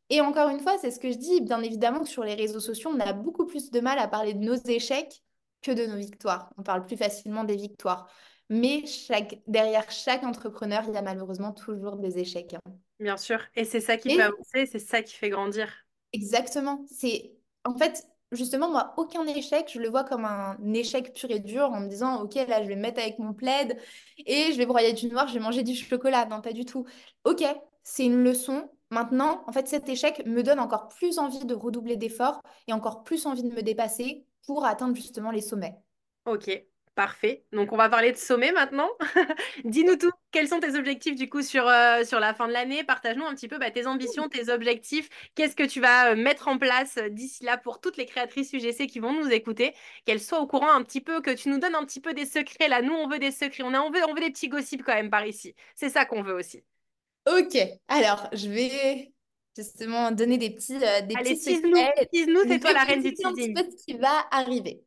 Et encore une fois, c'est ce que je dis, bien évidemment que sur les réseaux sociaux, on a beaucoup plus de mal à parler de nos échecs que de nos victoires. On parle plus facilement des victoires. Mais chaque, derrière chaque entrepreneur, il y a malheureusement toujours des échecs. hein. Bien sûr. Et c'est ça qui fait avancer, c'est ça qui fait grandir. exactement, c'est en fait, justement, moi, aucun échec, je le vois comme un échec pur et dur en me disant, OK, là, je vais me mettre avec mon plaid et je vais broyer du noir, je vais manger du chocolat. Non, pas du tout. OK, c'est une leçon. Maintenant, en fait, cet échec me donne encore plus envie de redoubler d'efforts et encore plus envie de me dépasser pour atteindre justement les sommets. Ok, parfait. Donc on va parler de sommet maintenant. Dis-nous tout. Quels sont tes objectifs du coup sur, euh, sur la fin de l'année? Partage-nous un petit peu bah, tes ambitions, tes objectifs. Qu'est-ce que tu vas euh, mettre en place euh, d'ici là pour toutes les créatrices UGC qui vont nous écouter, qu'elles soient au courant un petit peu, que tu nous donnes un petit peu des secrets là. Nous, on veut des secrets. On a, on veut, on veut des petits gossips quand même par ici. C'est ça qu'on veut aussi. Ok, alors je vais justement donner des petits, euh, des Allez, petits secrets. Tease-nous, Je c'est toi la reine du expliquer un petit teasing. peu ce qui va arriver?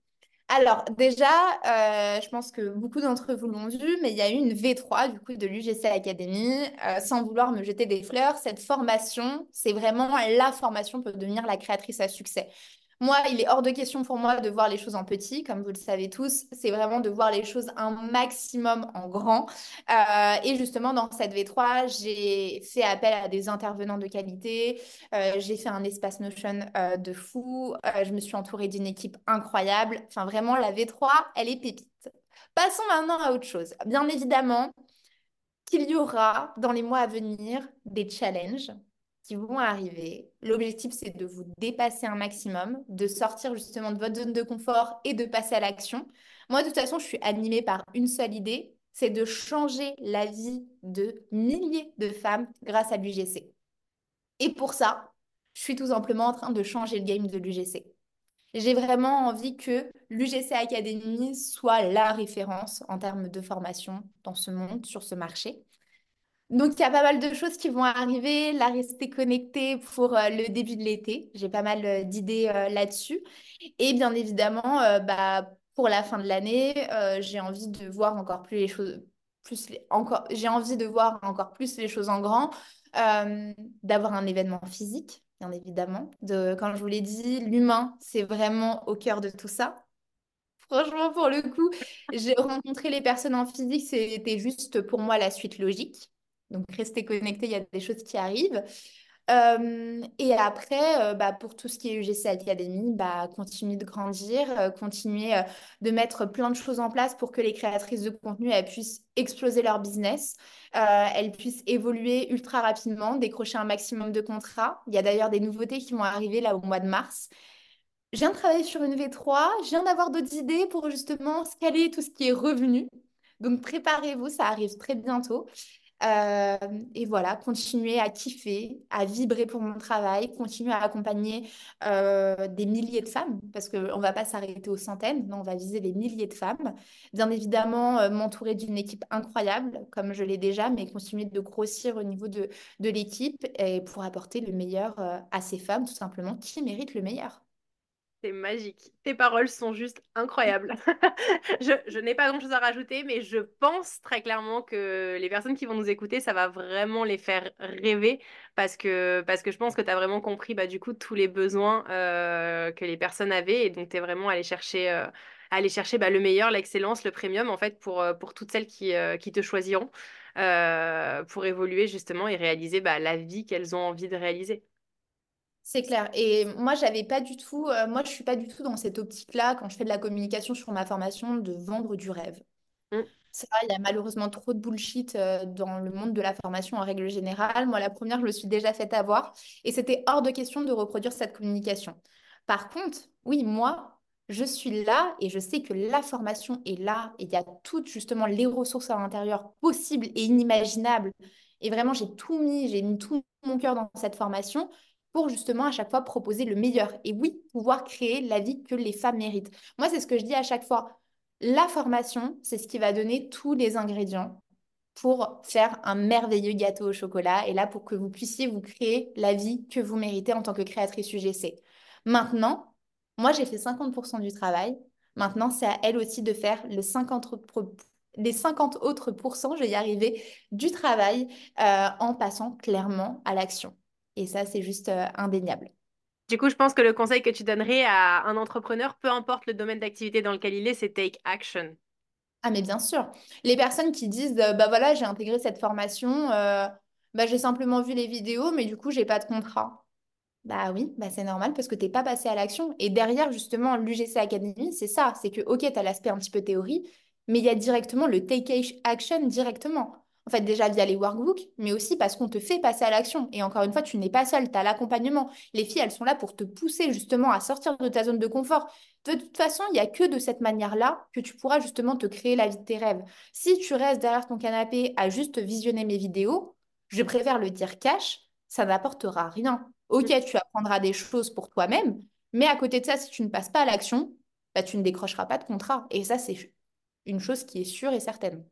Alors déjà, euh, je pense que beaucoup d'entre vous l'ont vu, mais il y a eu une V3 du coup de l'UGC Academy. Euh, sans vouloir me jeter des fleurs, cette formation, c'est vraiment la formation pour devenir la créatrice à succès. Moi, il est hors de question pour moi de voir les choses en petit, comme vous le savez tous. C'est vraiment de voir les choses un maximum en grand. Euh, et justement, dans cette V3, j'ai fait appel à des intervenants de qualité. Euh, j'ai fait un espace Notion euh, de fou. Je me suis entourée d'une équipe incroyable. Enfin, vraiment, la V3, elle est pépite. Passons maintenant à autre chose. Bien évidemment, qu'il y aura dans les mois à venir des challenges qui vont arriver. L'objectif, c'est de vous dépasser un maximum, de sortir justement de votre zone de confort et de passer à l'action. Moi, de toute façon, je suis animée par une seule idée, c'est de changer la vie de milliers de femmes grâce à l'UGC. Et pour ça, je suis tout simplement en train de changer le game de l'UGC. J'ai vraiment envie que l'UGC Academy soit la référence en termes de formation dans ce monde, sur ce marché. Donc, il y a pas mal de choses qui vont arriver. La rester connectée pour euh, le début de l'été. J'ai pas mal euh, d'idées euh, là-dessus. Et bien évidemment, bah, pour la fin de l'année, j'ai envie de voir encore plus les choses. Plus encore, j'ai envie de voir encore plus les choses en grand, d'avoir un événement physique, bien évidemment. De, comme je vous l'ai dit, l'humain, c'est vraiment au cœur de tout ça. Franchement, pour le coup, j'ai rencontré les personnes en physique, c'était juste pour moi la suite logique. Donc, restez connectés, il y a des choses qui arrivent. Euh, et après, euh, bah, pour tout ce qui est UGC Academy, bah, continuer de grandir, euh, continuer de mettre plein de choses en place pour que les créatrices de contenu elles puissent exploser leur business, elles puissent évoluer ultra rapidement, décrocher un maximum de contrats. Il y a d'ailleurs des nouveautés qui vont arriver là au mois de mars. Je viens de travailler sur une V3, je viens d'avoir d'autres idées pour justement scaler tout ce qui est revenu. Donc préparez-vous, ça arrive très bientôt. Euh, et voilà, continuer à kiffer, à vibrer pour mon travail, continuer à accompagner euh, des milliers de femmes, parce qu'on ne va pas s'arrêter aux centaines, on va viser des milliers de femmes. Bien évidemment, euh, m'entourer d'une équipe incroyable, comme je l'ai déjà, mais continuer de grossir au niveau de, de l'équipe et pour apporter le meilleur à ces femmes, tout simplement, qui méritent le meilleur. C'est magique. Tes paroles sont juste incroyables. je, n'ai pas grand-chose à rajouter, mais je pense très clairement que les personnes qui vont nous écouter, ça va vraiment les faire rêver parce que, parce que je pense que tu as vraiment compris bah, du coup tous les besoins euh, que les personnes avaient et donc tu es vraiment allé chercher, euh, aller chercher bah, le meilleur, l'excellence, le premium en fait pour, euh, pour toutes celles qui, qui te choisiront pour évoluer justement et réaliser bah, la vie qu'elles ont envie de réaliser. C'est clair. Et moi, j'avais pas du tout, euh, moi, je suis pas du tout dans cette optique-là quand je fais de la communication sur ma formation de vendre du rêve. Mm. C'est vrai, il y a malheureusement trop de bullshit euh, dans le monde de la formation en règle générale. Moi, la première, je me suis déjà fait avoir et c'était hors de question de reproduire cette communication. Par contre, oui, moi, je suis là et je sais que la formation est là et il y a toutes justement les ressources à l'intérieur possibles et inimaginables. Et vraiment, j'ai tout mis, j'ai mis tout mon cœur dans cette formation pour justement à chaque fois proposer le meilleur. Et oui, pouvoir créer la vie que les femmes méritent. Moi, c'est ce que je dis à chaque fois. La formation, c'est ce qui va donner tous les ingrédients pour faire un merveilleux gâteau au chocolat et là pour que vous puissiez vous créer la vie que vous méritez en tant que créatrice UGC. Maintenant, moi j'ai fait 50% du travail. Maintenant, c'est à elle aussi de faire le 50 les 50 autres pourcents, je vais y arriver, du travail euh, en passant clairement à l'action. Et ça, c'est juste euh, indéniable. Du coup, je pense que le conseil que tu donnerais à un entrepreneur, peu importe le domaine d'activité dans lequel il est, c'est take action. Ah, mais bien sûr. Les personnes qui disent, euh, bah voilà, j'ai intégré cette formation, euh, bah, j'ai simplement vu les vidéos, mais du coup, j'ai pas de contrat. Bah oui, bah c'est normal parce que tu n'es pas passé à l'action. Et derrière, justement, l'UGC Academy, c'est ça. C'est que, ok, tu as l'aspect un petit peu théorie, mais il y a directement le take action directement. En fait, déjà via les workbooks, mais aussi parce qu'on te fait passer à l'action. Et encore une fois, tu n'es pas seule, tu as l'accompagnement. Les filles, elles sont là pour te pousser justement à sortir de ta zone de confort. De toute façon, il n'y a que de cette manière-là que tu pourras justement te créer la vie de tes rêves. Si tu restes derrière ton canapé à juste visionner mes vidéos, je préfère le dire cash, ça n'apportera rien. Ok, mm. tu apprendras des choses pour toi-même, mais à côté de ça, si tu ne passes pas à l'action, bah, tu ne décrocheras pas de contrat. Et ça, c'est une chose qui est sûre et certaine.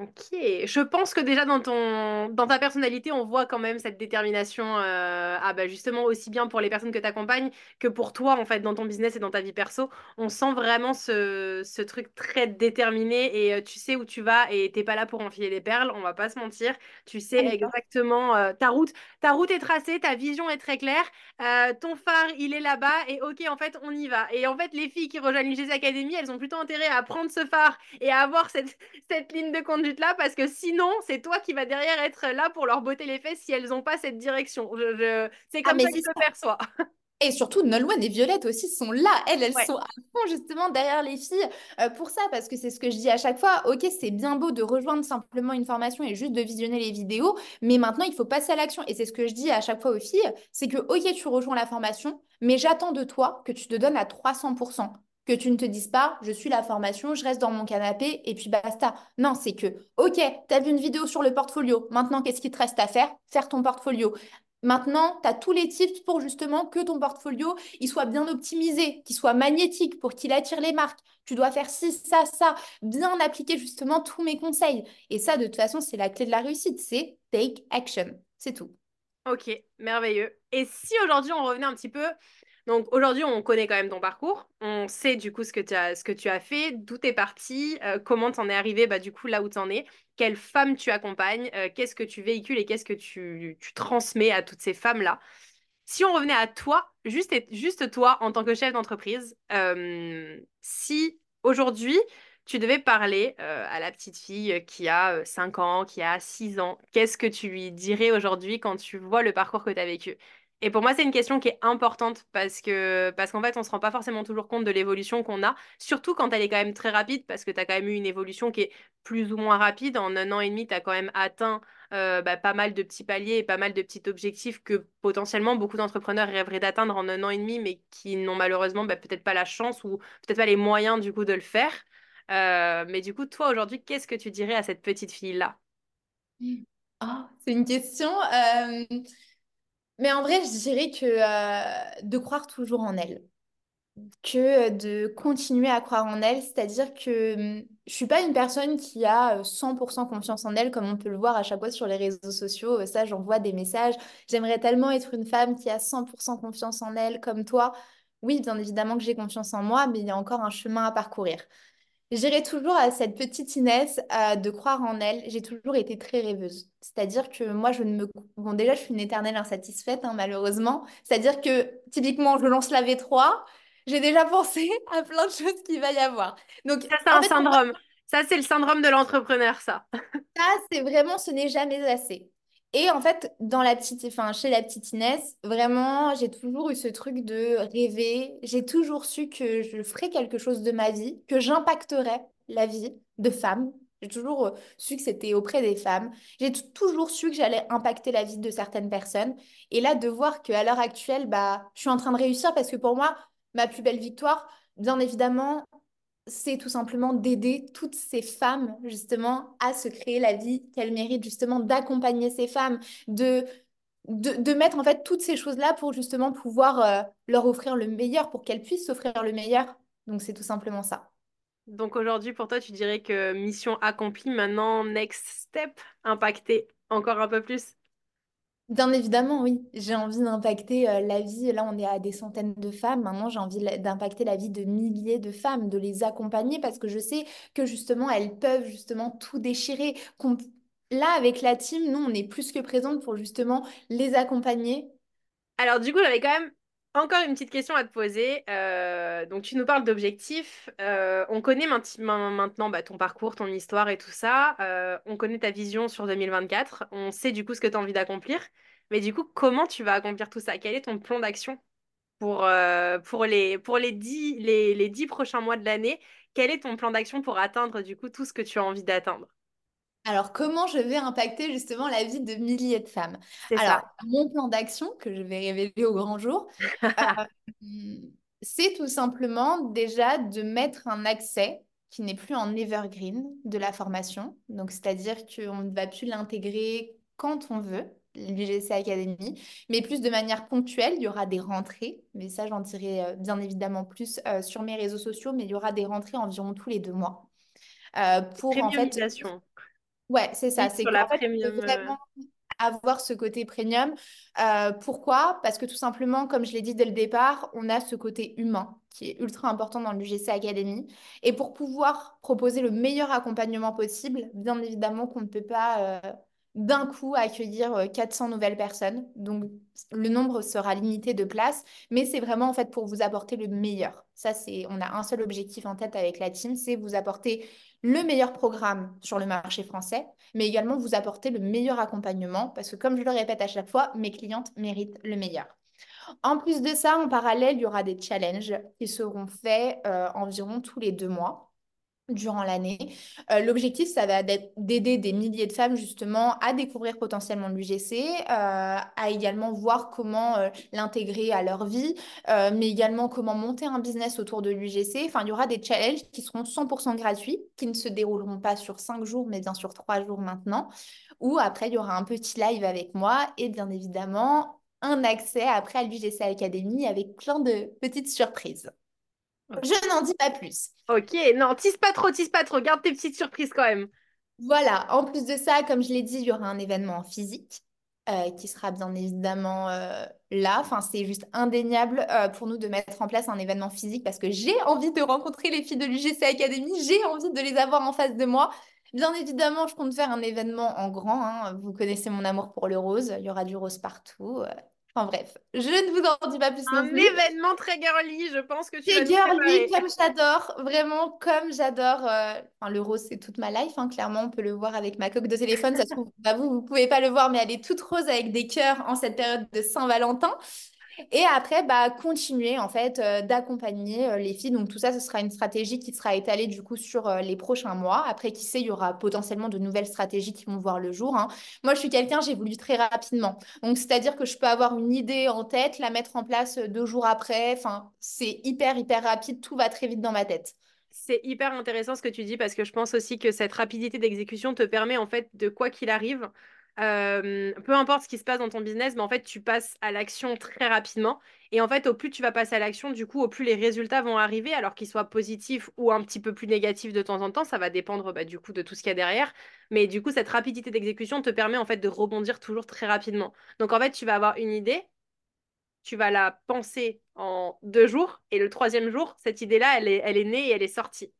Ok, je pense que déjà dans ton dans ta personnalité, on voit quand même cette détermination euh, ah bah justement aussi bien pour les personnes que tu accompagnes que pour toi en fait dans ton business et dans ta vie perso. On sent vraiment ce, ce truc très déterminé et euh, tu sais où tu vas et t'es pas là pour enfiler les perles, on va pas se mentir. Tu sais ah, exactement euh, ta route, ta route est tracée, ta vision est très claire, ton phare il est là-bas et ok en fait on y va. Et en fait les filles qui rejoignent l'UGC Academy, elles ont plutôt intérêt à prendre ce phare et à avoir cette, cette ligne de conduite là parce que sinon, c'est toi qui vas derrière être là pour leur botter les fesses si elles n'ont pas cette direction. C'est ah, comme ça que je le perçois. Et surtout, Nolwenn et Violette aussi sont là. Elles, elles sont à fond justement derrière les filles euh, pour ça, parce que c'est ce que je dis à chaque fois. Ok, c'est bien beau de rejoindre simplement une formation et juste de visionner les vidéos, mais maintenant, il faut passer à l'action. Et c'est ce que je dis à chaque fois aux filles, c'est que ok, tu rejoins la formation, mais j'attends de toi que tu te donnes à 300% que tu ne te dises pas, je suis la formation, je reste dans mon canapé et puis basta. Non, c'est que, ok, tu as vu une vidéo sur le portfolio, maintenant qu'est-ce qu'il te reste à faire? Faire ton portfolio. Maintenant, tu as tous les tips pour justement que ton portfolio il soit bien optimisé, qu'il soit magnétique pour qu'il attire les marques. Tu dois faire ci, ça, ça, bien appliquer justement tous mes conseils. Et ça, de toute façon, c'est la clé de la réussite, c'est take action. C'est tout. Ok, merveilleux. Et si aujourd'hui on revenait un petit peu, donc aujourd'hui on connaît quand même ton parcours, on sait du coup ce que tu as, ce que tu as fait, d'où tu es parti, euh, comment tu en es arrivé bah, du coup là où tu en es, quelles femmes tu accompagnes, euh, qu'est-ce que tu véhicules et qu'est-ce que tu, transmets à toutes ces femmes-là. Si on revenait à toi, juste, juste toi en tant que chef d'entreprise, euh, si aujourd'hui tu devais parler euh, à la petite fille qui a 5 euh, ans, qui a 6 ans, qu'est-ce que tu lui dirais aujourd'hui quand tu vois le parcours que tu as vécu? Et pour moi, c'est une question qui est importante parce que parce qu'en fait, on se rend pas forcément toujours compte de l'évolution qu'on a, surtout quand elle est quand même très rapide, parce que tu as quand même eu une évolution qui est plus ou moins rapide. En un an et demi, tu as quand même atteint euh, bah, pas mal de petits paliers et pas mal de petits objectifs que potentiellement beaucoup d'entrepreneurs rêveraient d'atteindre en un an et demi, mais qui n'ont malheureusement bah, peut-être pas la chance ou peut-être pas les moyens du coup de le faire. Euh, mais du coup, toi aujourd'hui, qu'est-ce que tu dirais à cette petite fille-là? Oh, c'est une question. euh, Mais en vrai, je dirais que euh, de croire toujours en elle. que de continuer à croire en elle. C'est-à-dire que hum, je suis pas une personne qui a euh, 100% confiance en elle, comme on peut le voir à chaque fois sur les réseaux sociaux. Euh, Ça, j'envoie des messages. J'aimerais tellement être une femme qui a 100% confiance en elle, comme toi. Oui, bien évidemment que j'ai confiance en moi, mais il y a encore un chemin à parcourir. J'irai toujours à cette petite Inès euh, de croire en elle. J'ai toujours été très rêveuse. C'est-à-dire que moi, je ne me... Bon, déjà, je suis une éternelle insatisfaite, hein, malheureusement. C'est-à-dire que, typiquement, je lance la V3, j'ai déjà pensé à plein de choses qu'il va y avoir. Donc, Ça, c'est un fait, syndrome. Ça, c'est le syndrome de l'entrepreneur, ça. ça, c'est vraiment, ce n'est jamais assez. Et en fait, dans la petite, enfin, chez la petite Inès, vraiment, j'ai toujours eu ce truc de rêver. J'ai toujours su que je ferais quelque chose de ma vie, que j'impacterais la vie de femmes. J'ai toujours euh, su que c'était auprès des femmes. J'ai toujours su que j'allais impacter la vie de certaines personnes. Et là, de voir qu'à l'heure actuelle, bah, je suis en train de réussir parce que pour moi, ma plus belle victoire, bien évidemment, c'est tout simplement d'aider toutes ces femmes justement à se créer la vie qu'elles méritent, justement d'accompagner ces femmes, de, de, mettre en fait toutes ces choses-là pour justement pouvoir euh, leur offrir le meilleur, pour qu'elles puissent s'offrir le meilleur. Donc c'est tout simplement ça. Donc aujourd'hui, pour toi, tu dirais que mission accomplie, maintenant, next step, impacter encore un peu plus. Bien évidemment, oui. J'ai envie d'impacter la vie. Là, on est à des centaines de femmes. Maintenant, j'ai envie d'impacter la vie de milliers de femmes, de les accompagner parce que je sais que justement, elles peuvent justement tout déchirer. Là, avec la team, nous, on est plus que présentes pour justement les accompagner. Alors du coup, j'avais quand même encore une petite question à te poser. Euh, donc tu nous parles d'objectifs. Euh, on connaît maintenant bah, ton parcours, ton histoire et tout ça. Euh, on connaît ta vision sur 2024. On sait du coup ce que tu as envie d'accomplir. Mais du coup, comment tu vas accomplir tout ça? Quel est ton plan d'action pour, pour les, pour les dix, les, les dix prochains mois de l'année? Quel est ton plan d'action pour atteindre du coup tout ce que tu as envie d'atteindre? Alors, comment je vais impacter justement la vie de milliers de femmes? Alors, ça. mon plan d'action que je vais révéler au grand jour, euh, c'est tout simplement déjà de mettre un accès qui n'est plus en evergreen de la formation. Donc, c'est-à-dire qu'on ne va plus l'intégrer quand on veut, l'UGC Academy, mais plus de manière ponctuelle. Il y aura des rentrées, mais ça, j'en dirai euh, bien évidemment plus euh, sur mes réseaux sociaux, mais il y aura des rentrées environ tous les deux mois. euh, pour en fait. Ouais, c'est ça. C'est la fait, premium. euh, vraiment avoir ce côté premium. Euh, pourquoi? Parce que tout simplement, comme je l'ai dit dès le départ, on a ce côté humain qui est ultra important dans l'UGC Academy. Et pour pouvoir proposer le meilleur accompagnement possible, bien évidemment qu'on ne peut pas euh, d'un coup accueillir euh, 400 nouvelles personnes. Donc, le nombre sera limité de places, mais c'est vraiment en fait pour vous apporter le meilleur. Ça, c'est, on a un seul objectif en tête avec la team, c'est vous apporter le meilleur programme sur le marché français mais également vous apporter le meilleur accompagnement parce que comme je le répète à chaque fois, mes clientes méritent le meilleur. En plus de ça, en parallèle, il y aura des challenges qui seront faits euh, environ tous les deux mois. Durant l'année. Euh, l'objectif, ça va être d'aider des milliers de femmes justement à découvrir potentiellement l'UGC, euh, à également voir comment euh, l'intégrer à leur vie, mais également comment monter un business autour de l'UGC. Enfin, il y aura des challenges qui seront 100% gratuits, qui ne se dérouleront pas sur 5 jours, mais bien sur 3 jours maintenant, où après, il y aura un petit live avec moi et bien évidemment un accès après à l'UGC Academy avec plein de petites surprises. Je n'en dis pas plus. Ok, non, tisse pas trop, tisse pas trop, garde tes petites surprises quand même. Voilà, en plus de ça, comme je l'ai dit, il y aura un événement physique euh, qui sera bien évidemment euh, là. Enfin, c'est juste indéniable euh, pour nous de mettre en place un événement physique parce que j'ai envie de rencontrer les filles de l'UGC Academy, j'ai envie de les avoir en face de moi. Bien évidemment, je compte faire un événement en grand. hein. Vous connaissez mon amour pour le rose, il y aura du rose partout. Enfin bref, je ne vous en dis pas plus Un plus. événement très girly, je pense que tu C'est girly comme j'adore, vraiment comme j'adore. euh, Enfin, le rose, c'est toute ma life, hein, clairement, on peut le voir avec ma coque de téléphone. Ça se trouve, bah, vous, vous pouvez pas le voir, mais elle est toute rose avec des cœurs en cette période de Saint-Valentin. Et après, bah, continuer en fait euh, d'accompagner euh, les filles. Donc tout ça, ce sera une stratégie qui sera étalée du coup sur euh, les prochains mois. Après, qui sait, il y aura potentiellement de nouvelles stratégies qui vont voir le jour. hein. Moi, je suis quelqu'un, j'évolue très rapidement. Donc c'est-à-dire que je peux avoir une idée en tête, la mettre en place deux jours après. Enfin, c'est hyper, hyper rapide. Tout va très vite dans ma tête. C'est hyper intéressant ce que tu dis parce que je pense aussi que cette rapidité d'exécution te permet en fait de quoi qu'il arrive, peu importe ce qui se passe dans ton business, mais en fait tu passes à l'action très rapidement. Et en fait, au plus tu vas passer à l'action, du coup, au plus les résultats vont arriver, alors qu'ils soient positifs ou un petit peu plus négatifs de temps en temps. Ça va dépendre bah, du coup de tout ce qu'il y a derrière. Mais du coup, cette rapidité d'exécution te permet en fait de rebondir toujours très rapidement. Donc en fait, tu vas avoir une idée tu vas la penser en deux jours, et le troisième jour, cette idée-là, elle est née et elle est sortie.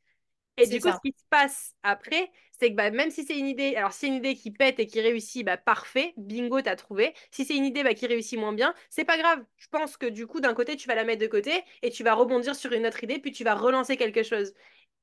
Et du coup, ce qui se passe après, c'est que bah, même si c'est une idée, alors si c'est une idée qui pète et qui réussit, bah, parfait, bingo, t'as trouvé. Si c'est une idée bah, qui réussit moins bien, c'est pas grave. Je pense que du coup, d'un côté, tu vas la mettre de côté et tu vas rebondir sur une autre idée, puis tu vas relancer quelque chose.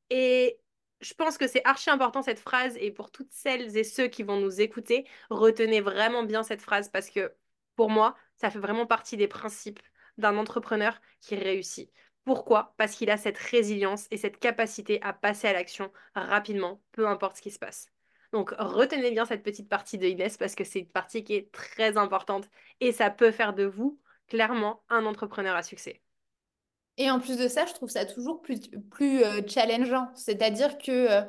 Et je pense que c'est archi important cette phrase, et pour toutes celles et ceux qui vont nous écouter, retenez vraiment bien cette phrase parce que pour moi, ça fait vraiment partie des principes d'un entrepreneur qui réussit. Pourquoi? Parce qu'il a cette résilience et cette capacité à passer à l'action rapidement, peu importe ce qui se passe. Donc retenez bien cette petite partie de Inès parce que c'est une partie qui est très importante et ça peut faire de vous clairement un entrepreneur à succès. Et en plus de ça, je trouve ça toujours plus, plus euh, challengeant. C'est-à-dire que euh,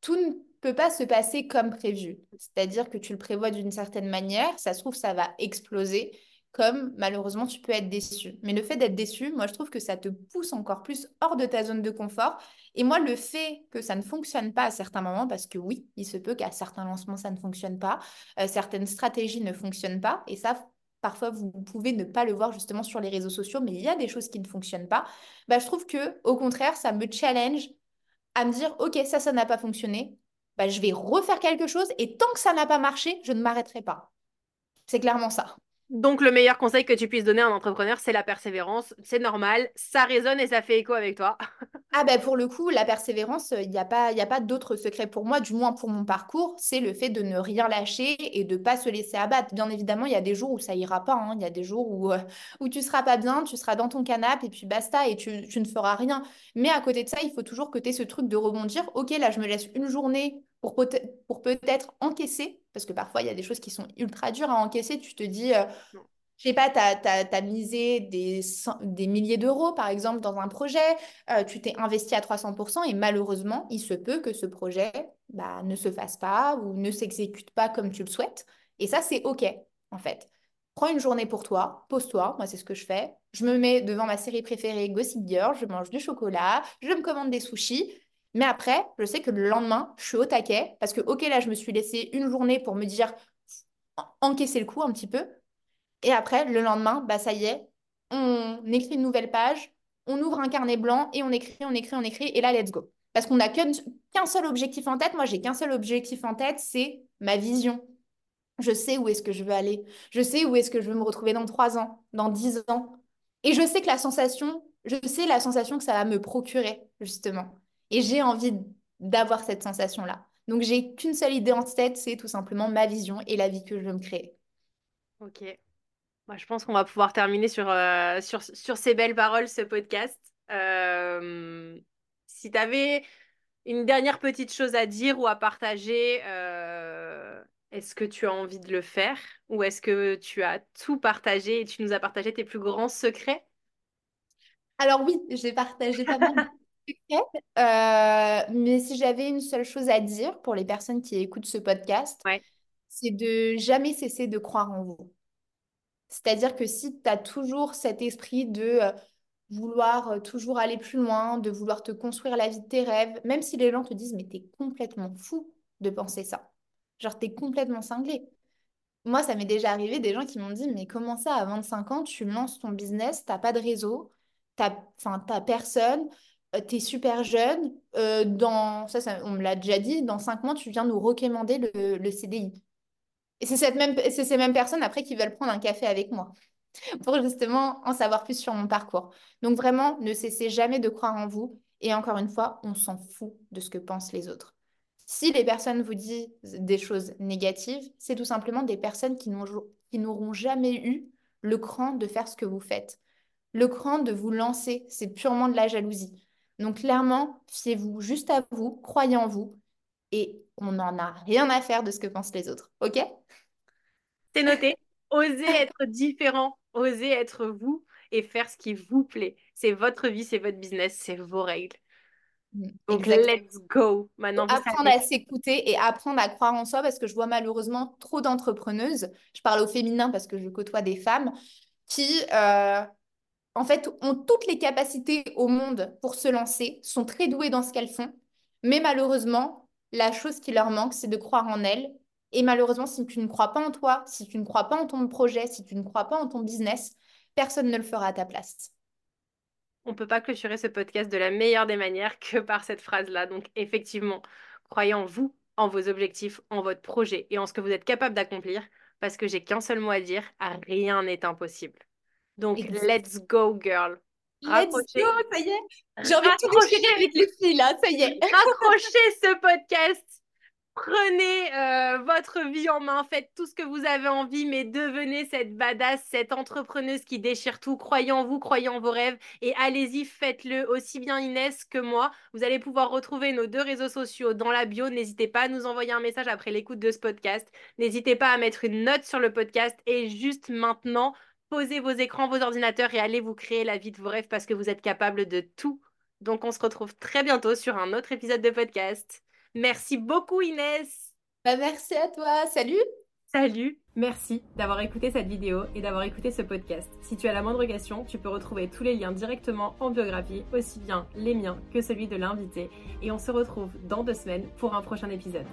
tout ne peut pas se passer comme prévu. C'est-à-dire que tu le prévois d'une certaine manière, ça se trouve, ça va exploser, comme malheureusement tu peux être déçu. Mais le fait d'être déçu, moi, je trouve que ça te pousse encore plus hors de ta zone de confort. Et moi, le fait que ça ne fonctionne pas à certains moments, parce que oui, il se peut qu'à certains lancements, ça ne fonctionne pas, euh, certaines stratégies ne fonctionnent pas, et ça, Parfois, vous pouvez ne pas le voir justement sur les réseaux sociaux, mais il y a des choses qui ne fonctionnent pas. Bah, je trouve que, au contraire, ça me challenge à me dire, OK, ça, ça n'a pas fonctionné. Bah, je vais refaire quelque chose et tant que ça n'a pas marché, je ne m'arrêterai pas. C'est clairement ça. Donc le meilleur conseil que tu puisses donner à un entrepreneur, c'est la persévérance. C'est normal, ça résonne et ça fait écho avec toi. Ah ben pour le coup, la persévérance, il n'y a pas, a pas d'autre secret pour moi, du moins pour mon parcours, c'est le fait de ne rien lâcher et de pas se laisser abattre. Bien évidemment, il y a des jours où ça ira pas, hein. Il y a des jours où, euh, où tu seras pas bien, tu seras dans ton canapé et puis basta et tu, tu ne feras rien. Mais à côté de ça, il faut toujours que tu aies ce truc de rebondir. Ok, là, je me laisse une journée pour, peut pour peut-être encaisser, parce que parfois, il y a des choses qui sont ultra dures à encaisser. Tu te dis... euh, je sais pas, tu as, misé des, des milliers d'euros, par exemple, dans un projet, euh, tu t'es investi à 300% et malheureusement, il se peut que ce projet bah, ne se fasse pas ou ne s'exécute pas comme tu le souhaites. Et ça, c'est OK, en fait. Prends une journée pour toi, pose-toi, moi c'est ce que je fais. Je me mets devant ma série préférée, Gossip Girl, je mange du chocolat, je me commande des sushis. Mais après, je sais que le lendemain, je suis au taquet parce que, OK, là, je me suis laissé une journée pour me dire, en- encaisser le coup un petit peu. Et après, le lendemain, bah ça y est, on écrit une nouvelle page, on ouvre un carnet blanc et on écrit, on écrit, on écrit, et là, let's go. Parce qu'on n'a qu'un seul objectif en tête. Moi, j'ai qu'un seul objectif en tête, c'est ma vision. Je sais où est-ce que je veux aller. Je sais où est-ce que je veux me retrouver dans trois ans, dans dix ans. Et je sais que la sensation, je sais la sensation que ça va me procurer, justement. Et j'ai envie d'avoir cette sensation-là. Donc, j'ai qu'une seule idée en tête, c'est tout simplement ma vision et la vie que je veux me créer. Ok. Moi, je pense qu'on va pouvoir terminer sur, euh, sur, sur ces belles paroles, ce podcast. Euh, si tu avais une dernière petite chose à dire ou à partager, euh, est-ce que tu as envie de le faire ou est-ce que tu as tout partagé et tu nous as partagé tes plus grands secrets? Alors oui, j'ai partagé pas mal euh, mais si j'avais une seule chose à dire pour les personnes qui écoutent ce podcast, Ouais. c'est de jamais cesser de croire en vous. C'est-à-dire que si tu as toujours cet esprit de euh, vouloir euh, toujours aller plus loin, de vouloir te construire la vie de tes rêves, même si les gens te disent, mais t'es complètement fou de penser ça. Genre, t'es complètement cinglé. Moi, ça m'est déjà arrivé des gens qui m'ont dit, mais comment ça, à 25 ans, tu lances ton business, t'as pas de réseau, t'as, enfin, t'as personne, euh, t'es super jeune, euh, dans, ça, ça, on me l'a déjà dit, dans 5 mois, tu viens nous recommander le, le CDI. Et c'est même, c'est ces mêmes personnes après qui veulent prendre un café avec moi pour justement en savoir plus sur mon parcours. Donc vraiment, ne cessez jamais de croire en vous. Et encore une fois, on s'en fout de ce que pensent les autres. Si les personnes vous disent des choses négatives, c'est tout simplement des personnes qui n'auront jamais eu le cran de faire ce que vous faites. Le cran de vous lancer, c'est purement de la jalousie. Donc clairement, fiez-vous juste à vous, croyez en vous, et on n'en a rien à faire de ce que pensent les autres. OK? C'est noté. Osez être différent, osez être vous et faire ce qui vous plaît. C'est votre vie, c'est votre business, c'est vos règles. Mm, Donc, Exactement. let's go. Maintenant, apprendre savez. à s'écouter et apprendre à croire en soi parce que je vois malheureusement trop d'entrepreneuses, je parle au féminin parce que je côtoie des femmes, qui euh, en fait ont toutes les capacités au monde pour se lancer, sont très douées dans ce qu'elles font, mais malheureusement, la chose qui leur manque, c'est de croire en elles. Et malheureusement, si tu ne crois pas en toi, si tu ne crois pas en ton projet, si tu ne crois pas en ton business, personne ne le fera à ta place. On peut pas clôturer ce podcast de la meilleure des manières que par cette phrase-là. Donc, effectivement, croyez en vous, en vos objectifs, en votre projet et en ce que vous êtes capable d'accomplir parce que j'ai qu'un seul mot à dire, rien n'est impossible. Donc, let's go, girl. Let's go, ça y est. J'ai envie de tout déchirer avec les filles là, ça y est. raccrochez ce podcast. Prenez euh, votre vie en main, faites tout ce que vous avez envie, mais devenez cette badass, cette entrepreneuse qui déchire tout. Croyez en vous, croyez en vos rêves et allez-y, faites-le aussi bien Inès que moi. Vous allez pouvoir retrouver nos deux réseaux sociaux dans la bio. N'hésitez pas à nous envoyer un message après l'écoute de ce podcast. N'hésitez pas à mettre une note sur le podcast et juste maintenant, posez vos écrans, vos ordinateurs et allez vous créer la vie de vos rêves parce que vous êtes capable de tout. Donc on se retrouve très bientôt sur un autre épisode de podcast. Merci beaucoup Inès. Bah, merci à toi. Salut. Salut. Merci d'avoir écouté cette vidéo et d'avoir écouté ce podcast. Si tu as la moindre question, tu peux retrouver tous les liens directement en biographie, aussi bien les miens que celui de l'invité. Et on se retrouve dans deux semaines pour un prochain épisode.